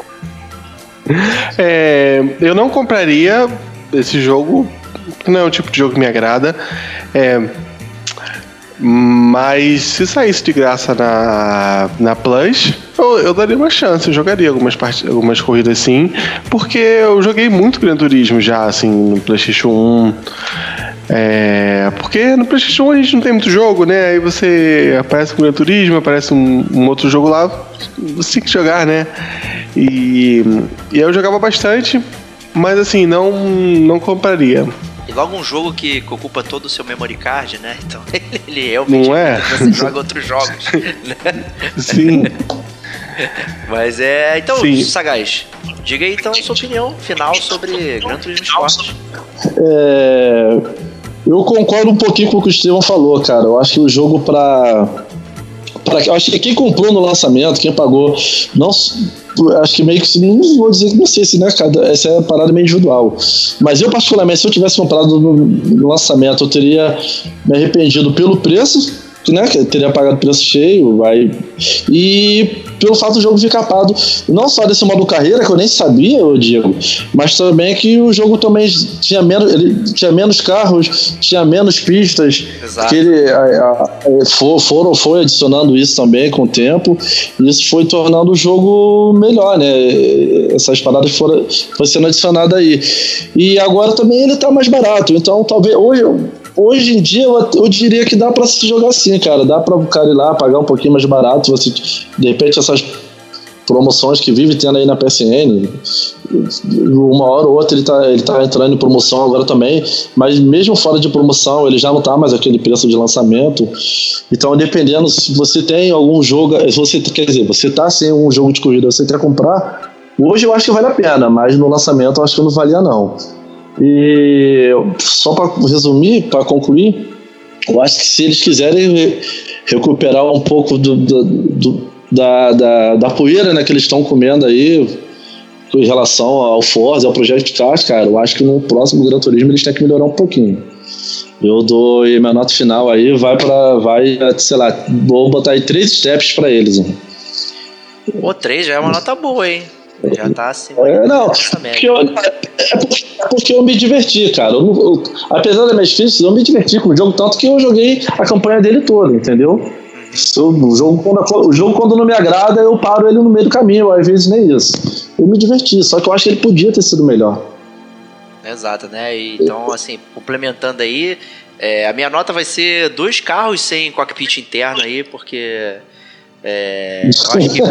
É, eu não compraria esse jogo, não é um tipo de jogo que me agrada. É, mas se saísse de graça na, na Plus, eu, eu daria uma chance, eu jogaria algumas, part- algumas corridas sim, porque eu joguei muito Gran Turismo já, assim, no PlayStation 1. É, porque no PlayStation 1 a gente não tem muito jogo, né? Aí você aparece com Gran Turismo, aparece um, um outro jogo lá, você tem que jogar, né? E, e eu jogava bastante, mas assim, não, não compraria. E logo um jogo que, ocupa todo o seu memory card, né? Então ele realmente Não é? você joga outros jogos. né? Sim. Mas é. Então, Sim. Sagaz, diga aí então a sua opinião final sobre Gran Turismo Sport. É, eu concordo um pouquinho com o que o Estevão falou, cara. Eu acho que o jogo pra eu acho que quem comprou no lançamento, quem pagou, não. Acho que meio que. Não vou dizer que não sei se, né, cada. Essa é parada meio individual. Mas eu, particularmente, se eu tivesse comprado no, lançamento, eu teria me arrependido pelo preço, né? Que teria pagado preço cheio, vai. E pelo fato do jogo vir capado, não só desse modo carreira, que eu nem sabia, eu digo, mas também que o jogo também tinha menos, ele tinha menos carros, tinha menos pistas, Exato. que ele a, a, for, foram, foi adicionando isso também com o tempo, e isso foi tornando o jogo melhor, né? Essas paradas foram, foram sendo adicionadas aí. E agora também ele tá mais barato, então talvez hoje. Hoje em dia eu, diria que dá pra se jogar assim, cara. Dá pra o cara ir lá pagar um pouquinho mais barato. Você, de repente, essas promoções que vive tendo aí na PSN. Uma hora ou outra ele tá, ele tá entrando em promoção agora também, mas mesmo fora de promoção ele já não tá mais aquele preço de lançamento. Então, dependendo se você tem algum jogo, se você quer dizer, você tá sem um jogo de corrida, você quer comprar, hoje eu acho que vale a pena, mas no lançamento eu acho que não valia não. E só para resumir, para concluir, eu acho que se eles quiserem re- recuperar um pouco do, do- do- da, da, da poeira né, que eles estão comendo aí em relação ao Forza, ao projeto de carros, cara, eu acho que no próximo Gran Turismo eles têm que melhorar um pouquinho. Eu dou e minha nota final aí, vai para vai, sei lá, vou botar aí três steps para eles. Pô, 3 já é uma nota boa, hein? Já tá acima É, não, porque eu, é, porque, é porque eu me diverti, cara. Eu eu- apesar das minhas críticas, eu me diverti com o jogo, tanto que eu joguei a campanha dele toda, entendeu? Se o, jogo, quando, o jogo, quando não me agrada, eu paro ele no meio do caminho, às vezes nem isso. Eu me diverti, só que eu acho que ele podia ter sido melhor. Exato, né? Então, assim, complementando aí, é, a minha nota vai ser dois carros sem cockpit interno aí, porque é, eu acho que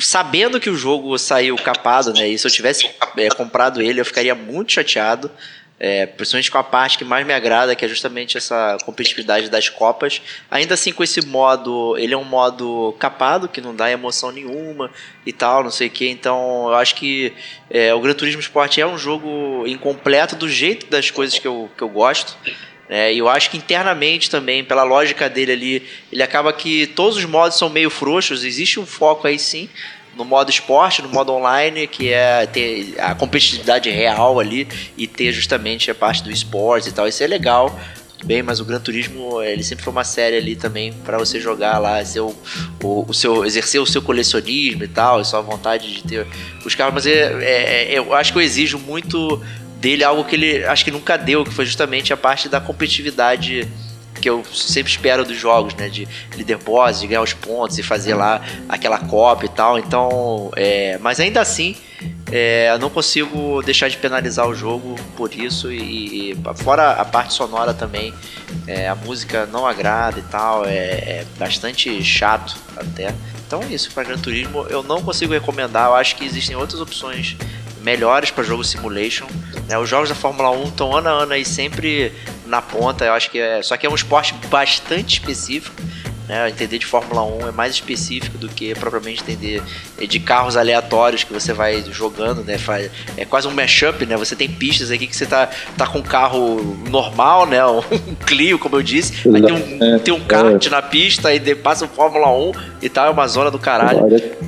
sabendo que o jogo saiu capado, né? E se eu tivesse é, comprado ele, eu ficaria muito chateado. É, principalmente com a parte que mais me agrada, que é justamente essa competitividade das copas. Ainda assim, com esse modo, ele é um modo capado, que não dá emoção nenhuma e tal, não sei o que. Então, eu acho que é, o Gran Turismo Sport é um jogo incompleto do jeito das coisas que eu, que eu gosto. Né? e eu acho que internamente também, pela lógica dele ali, ele acaba que todos os modos são meio frouxos. Existe um foco aí sim no modo esporte, no modo online, que é ter a competitividade real ali e ter justamente a parte do esporte e tal. Isso é legal. Tudo bem, mas o Gran Turismo, ele sempre foi uma série ali também para você jogar lá, seu, o, o seu, exercer o seu colecionismo e tal, a sua vontade de ter os carros. Mas é, é- é- eu acho que eu exijo muito dele algo que ele acho que nunca deu, que foi justamente a parte da competitividade que eu sempre espero dos jogos, né? De leaderboards, de ganhar os pontos e fazer lá aquela copa e tal. Então, é, mas ainda assim, é, eu não consigo deixar de penalizar o jogo por isso. E, e fora a parte sonora também, é, a música não agrada e tal, é, é bastante chato até. Então é isso, para Gran Turismo eu não consigo recomendar. Eu acho que existem outras opções melhores para jogo simulation. né? Os jogos da Fórmula 1 estão ano a ano aí sempre na ponta. Eu acho que é. Só que é um esporte bastante específico. Né? Entender de Fórmula 1 é mais específico do que propriamente entender de carros aleatórios que você vai jogando, né? É quase um mashup, né? Você tem pistas aqui que você tá, tá com um carro normal, né? Um Clio, como eu disse. Aí tem um, É, tem um kart na pista, de- passa o Fórmula 1 e tal, é uma zona do caralho.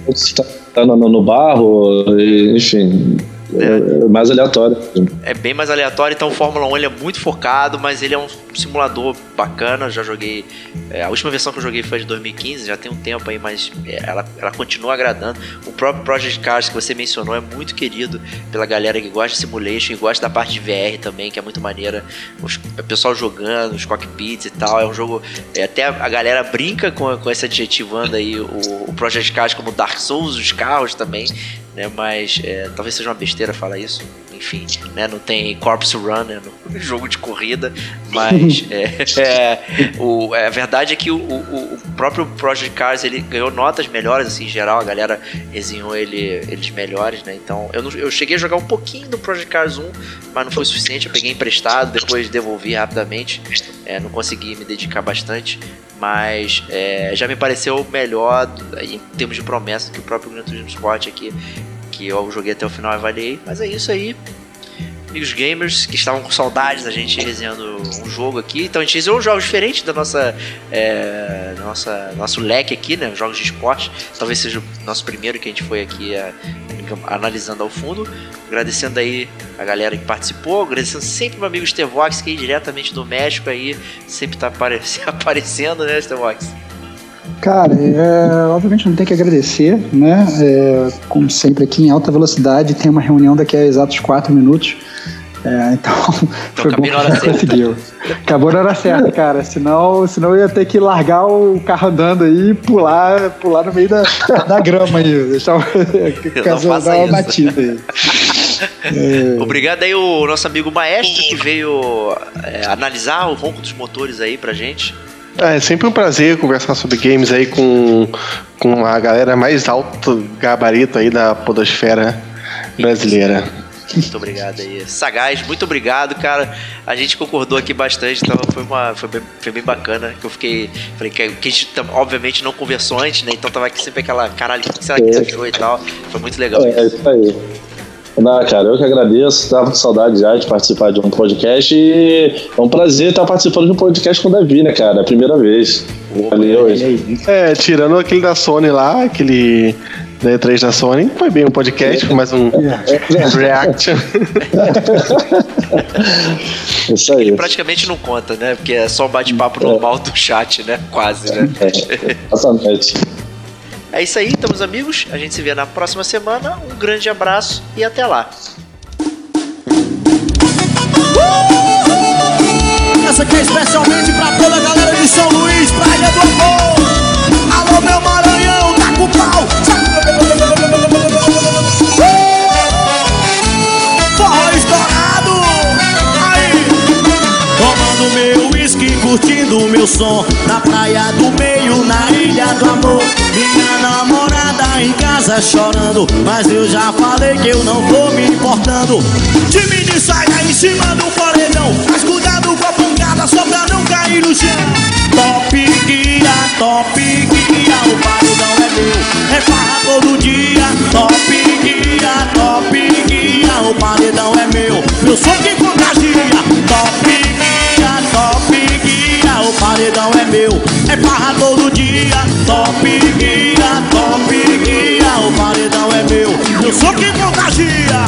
Você tá, tá no, no barro, e, enfim, é, é mais aleatório. é bem mais aleatório, então o Fórmula 1 ele é muito focado, mas ele é um simulador bacana. Já joguei. é, a última versão que eu joguei foi de 2015, já tem um tempo aí, mas é, ela, ela continua agradando. O próprio Project Cars que você mencionou é muito querido pela galera que gosta de simulation e gosta da parte de VR também, que é muito maneira. O pessoal jogando, os cockpits e tal. É um jogo. é, até a galera brinca com, com esse adjetivando aí o, o Project Cars como Dark Souls, os carros também né? Mas é, talvez seja uma besteira falar isso. Enfim, né? Não tem Corpse Runner no jogo de corrida, mas é, é, o, é, a verdade é que o, o, o próprio Project Cars ele ganhou notas melhores, assim, em geral, a galera resenhou ele, eles melhores, né? Então, eu, não- eu cheguei a jogar um pouquinho do Project Cars 1, mas não foi o suficiente, eu peguei emprestado, depois devolvi rapidamente, é, não consegui me dedicar bastante, mas é, já me pareceu melhor em termos de promessa que o próprio Gran Turismo Sport aqui, que eu joguei até o final e avaliei. Mas é isso aí. Amigos gamers que estavam com saudades da gente resenhando um jogo aqui. Então a gente resenhou jogos diferentes da nossa, é, nossa nosso leque aqui, né? Jogos de esporte. Talvez seja o nosso primeiro que a gente foi aqui é, analisando ao fundo. Agradecendo aí a galera que participou. Agradecendo sempre o meu amigo Stevox, que é diretamente do México aí. Sempre tá apare- aparecendo, né, Stevox? Cara, é, obviamente não tem que agradecer, né? É, como sempre aqui em alta velocidade, tem uma reunião daqui a exatos quatro minutos. É, então, foi bom acabei que na hora já certa. conseguiu. Acabou na hora certa, cara. Senão, senão eu ia ter que largar o carro andando aí e pular, pular no meio da, da grama aí. Deixar o dar uma isso. batida aí. É, Obrigado aí o nosso amigo Maestro que veio é, analisar o ronco dos motores aí pra gente. É, é sempre um prazer conversar sobre games aí com, com a galera mais alto gabarito aí da podosfera brasileira. Muito obrigado aí. Sagaz, muito obrigado, cara. A gente concordou aqui bastante, então foi, uma, foi, bem, foi bem bacana. Que eu fiquei. Falei que, que a gente obviamente não conversou antes, né? Então tava aqui sempre aquela caralho, o que será que você achou e tal. Foi muito legal. É, é isso aí. Não, cara, eu que agradeço, tava com saudade já de participar de um podcast e é um prazer estar participando de um podcast com o Davi, né, cara? É a primeira vez. Valeu. É, tirando aquele da Sony lá, aquele da E3 da Sony, foi bem um podcast, foi mais um reaction. É Isso aí. Praticamente não conta, né? Porque é só um bate-papo normal do chat, né? Quase, né? É, exatamente. É isso aí, estamos amigos. A gente se vê na próxima semana. Um grande abraço e até lá. Essa aqui é especialmente pra toda a galera de São Luís, Praia do Amor. Alô, meu Maranhão, tá com pau. Curtindo o meu som. Na praia do meio, na ilha do amor. Minha namorada em casa chorando. Mas eu já falei que eu não tô me importando. De mini saia em cima do paredão. Mas cuidado com a pancada só pra não cair no chão. Top guia, top guia O paredão é meu, é farra todo dia. Top guia, top guia O paredão é meu, meu som que contagia. Top paredão é meu, é farra todo dia. Top guia, top guia. O paredão é meu, meu som que contagia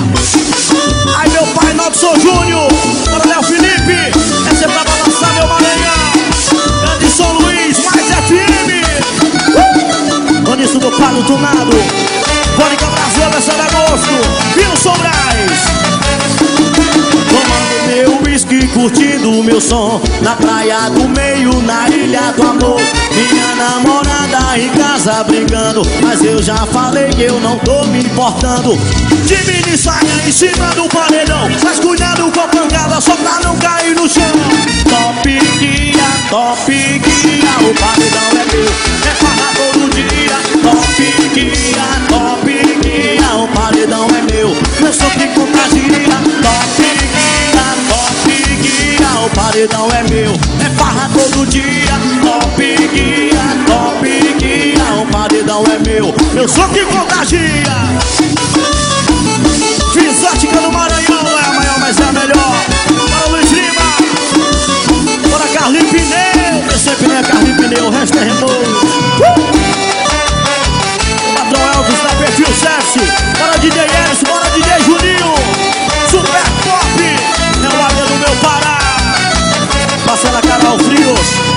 Ai meu pai, Nobson Júnior. Coronel Felipe. Essa é pra balançar meu Maranhão. Grande São Luís, mais FM uh! Anísio do Palo Tunado Mônica Brasil, Alessandro Agosto Wilson Braz meu whisky, curtindo o meu som. Na praia do meio, na ilha do amor. Minha namorada em casa brigando. Mas eu já falei que eu não tô me importando. De mini saia em cima do paredão. Mas cuidado com a pancada só pra não cair no chão. Top guia, top guia O paredão é meu, é farra todo dia. Top guia, top guia O paredão é meu, meu Top guia, top guia o paredão é meu. É farra todo dia, top guia, top guia O paredão é meu, meu som que contagia. Fisótica no Maranhão, é a maior, mas é a melhor. Para Luiz Lima, para Carlinho Pneu Eu sempre é Carlinho Pneu, o resto é remolho uh! Patrão Elvis da Perfil Sessi Para DJ Elvis, para DJ Juninho. Marcela Canal Frios.